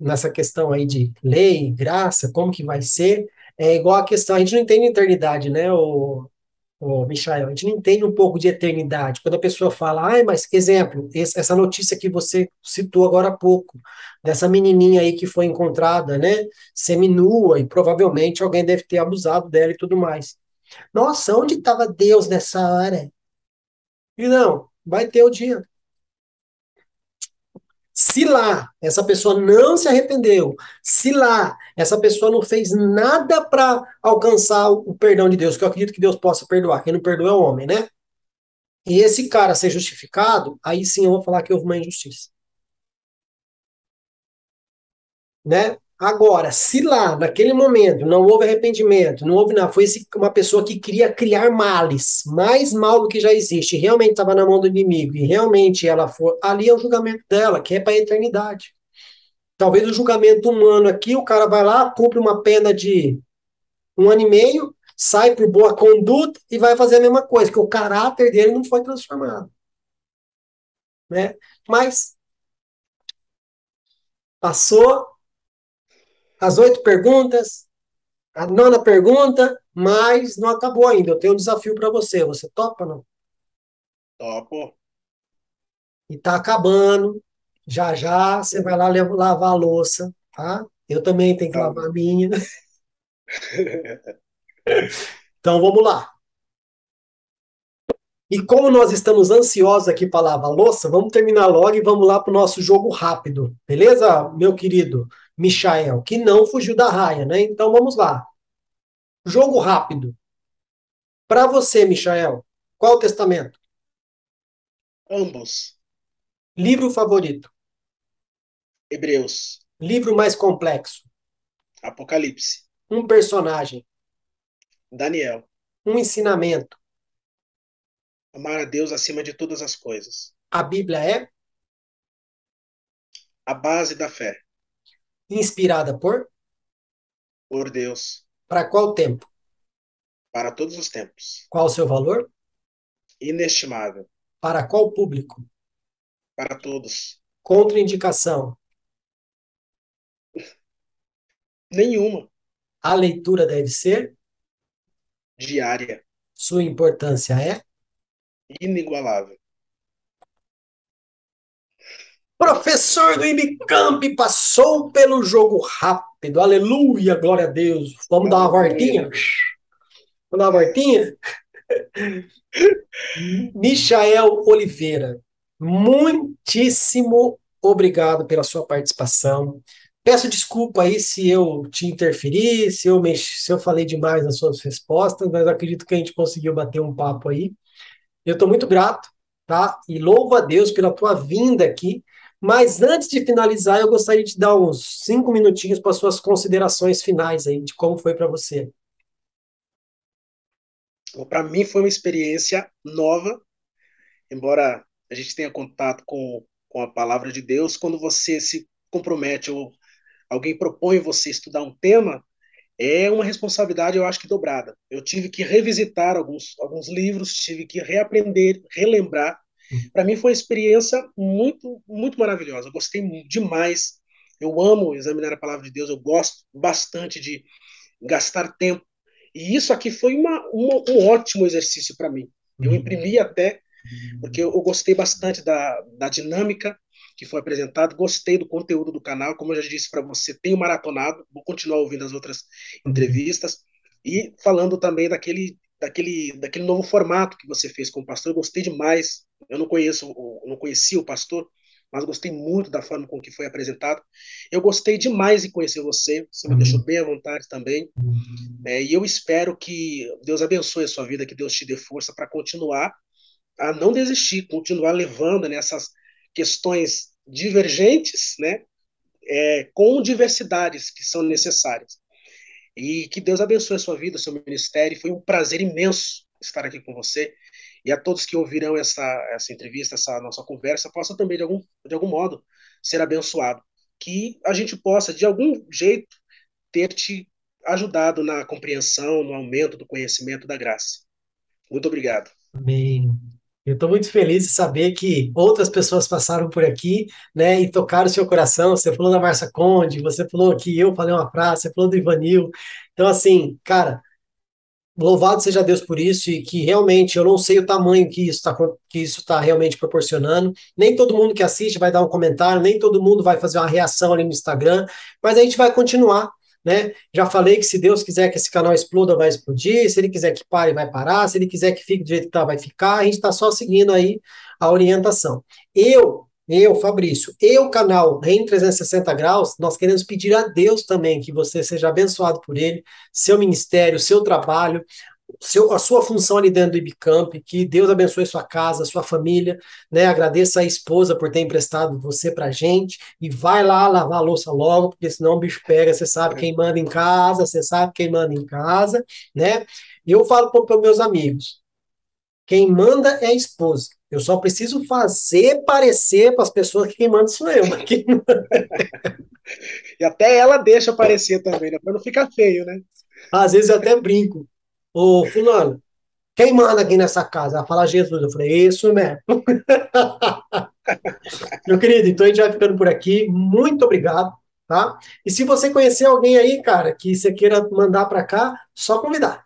nessa questão aí de lei, graça, como que vai ser, é igual a questão, a gente não entende eternidade, né, o, oh, Michael, a gente não entende um pouco de eternidade. Quando a pessoa fala, ai, mas, exemplo, essa notícia que você citou agora há pouco, dessa menininha aí que foi encontrada, né, seminua, e provavelmente alguém deve ter abusado dela e tudo mais. Nossa, onde estava Deus nessa hora? E não, vai ter o dia. Se lá essa pessoa não se arrependeu, se lá essa pessoa não fez nada para alcançar o perdão de Deus, que eu acredito que Deus possa perdoar, quem não perdoa é o homem, né? E esse cara ser justificado, aí sim eu vou falar que houve uma injustiça. Né? Agora, se lá, naquele momento, não houve arrependimento, não houve nada, foi uma pessoa que queria criar males, mais mal do que já existe, realmente estava na mão do inimigo, e realmente ela for, ali é o julgamento dela, que é para a eternidade. Talvez o julgamento humano aqui, o cara vai lá, cumpre uma pena de um ano e meio, sai por boa conduta e vai fazer a mesma coisa, que o caráter dele não foi transformado. Né? Mas passou, as oito perguntas, a nona pergunta, mas não acabou ainda. Eu tenho um desafio para você. Você topa não? Topo. E tá acabando. Já já você vai lá lavar a louça, tá? Eu também tenho que tá. lavar a minha. então vamos lá. E como nós estamos ansiosos aqui para lavar a louça, vamos terminar logo e vamos lá para o nosso jogo rápido. Beleza, meu querido Michael? Que não fugiu da raia, né? Então vamos lá. Jogo rápido. Para você, Michael, qual o testamento? Ambos. Livro favorito? Hebreus. Livro mais complexo? Apocalipse. Um personagem? Daniel. Um ensinamento? Amar a Deus acima de todas as coisas. A Bíblia é? A base da fé. Inspirada por? Por Deus. Para qual tempo? Para todos os tempos. Qual o seu valor? Inestimável. Para qual público? Para todos. Contraindicação? Nenhuma. A leitura deve ser? Diária. Sua importância é? inigualável. Professor do Imicamp passou pelo jogo rápido. Aleluia, glória a Deus. Vamos dar uma voltinha? Vamos dar uma voltinha? Michael Oliveira, muitíssimo obrigado pela sua participação. Peço desculpa aí se eu te interferi, se eu, mex... se eu falei demais nas suas respostas, mas acredito que a gente conseguiu bater um papo aí. Eu estou muito grato, tá? E louvo a Deus pela tua vinda aqui. Mas antes de finalizar, eu gostaria de dar uns cinco minutinhos para suas considerações finais aí de como foi para você. Para mim foi uma experiência nova, embora a gente tenha contato com, com a palavra de Deus, quando você se compromete ou alguém propõe você estudar um tema, é uma responsabilidade, eu acho que dobrada. Eu tive que revisitar alguns, alguns livros, tive que reaprender, relembrar. Uhum. Para mim foi uma experiência muito, muito maravilhosa. Eu gostei demais. Eu amo examinar a palavra de Deus, eu gosto bastante de gastar tempo. E isso aqui foi uma, uma um ótimo exercício para mim. Eu uhum. imprimi até, porque eu, eu gostei bastante da, da dinâmica, que foi apresentado. Gostei do conteúdo do canal, como eu já disse para você, tenho maratonado, vou continuar ouvindo as outras entrevistas e falando também daquele daquele daquele novo formato que você fez com o pastor. Eu gostei demais. Eu não conheço, não conhecia o pastor, mas gostei muito da forma com que foi apresentado. Eu gostei demais de conhecer você. Você me deixou bem à vontade também. É, e eu espero que Deus abençoe a sua vida, que Deus te dê força para continuar a não desistir, continuar levando nessas questões divergentes, né, é, com diversidades que são necessárias. E que Deus abençoe a sua vida, o seu ministério. Foi um prazer imenso estar aqui com você. E a todos que ouvirão essa, essa entrevista, essa nossa conversa, possa também, de algum, de algum modo, ser abençoado. Que a gente possa, de algum jeito, ter te ajudado na compreensão, no aumento do conhecimento da graça. Muito obrigado. Amém. Eu estou muito feliz de saber que outras pessoas passaram por aqui, né, e tocaram o seu coração. Você falou da Marcia Conde, você falou que eu falei uma frase, você falou do Ivanil. Então, assim, cara, louvado seja Deus por isso e que realmente eu não sei o tamanho que isso está que isso tá realmente proporcionando. Nem todo mundo que assiste vai dar um comentário, nem todo mundo vai fazer uma reação ali no Instagram, mas a gente vai continuar né? Já falei que se Deus quiser que esse canal exploda, vai explodir, se ele quiser que pare, vai parar, se ele quiser que fique do jeito que tá, vai ficar, a gente está só seguindo aí a orientação. Eu, eu, Fabrício, eu, canal em 360 graus, nós queremos pedir a Deus também que você seja abençoado por ele, seu ministério, seu trabalho, seu, a sua função ali dentro do Ibicamp, que Deus abençoe sua casa, sua família, né? Agradeça a esposa por ter emprestado você pra gente e vai lá lavar a louça logo, porque senão o bicho pega, você sabe quem manda em casa, você sabe quem manda em casa, né? E eu falo para os meus amigos, quem manda é a esposa. Eu só preciso fazer parecer para as pessoas que quem manda sou eu. Quem manda... e até ela deixa parecer também, né? Para não ficar feio, né? Às vezes eu até brinco. Ô, fulano, quem manda aqui nessa casa? Ela fala Jesus. Eu falei, isso mesmo. Meu querido, então a gente vai ficando por aqui. Muito obrigado, tá? E se você conhecer alguém aí, cara, que você queira mandar para cá, só convidar.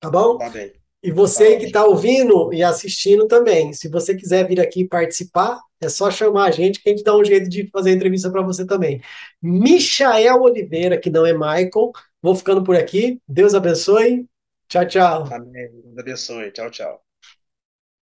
Tá bom? Tá bem. E você que está ouvindo e assistindo também, se você quiser vir aqui participar, é só chamar a gente que a gente dá um jeito de fazer a entrevista para você também. Michael Oliveira, que não é Michael, vou ficando por aqui. Deus abençoe. Tchau, tchau. Amém. Deus abençoe. Tchau, tchau.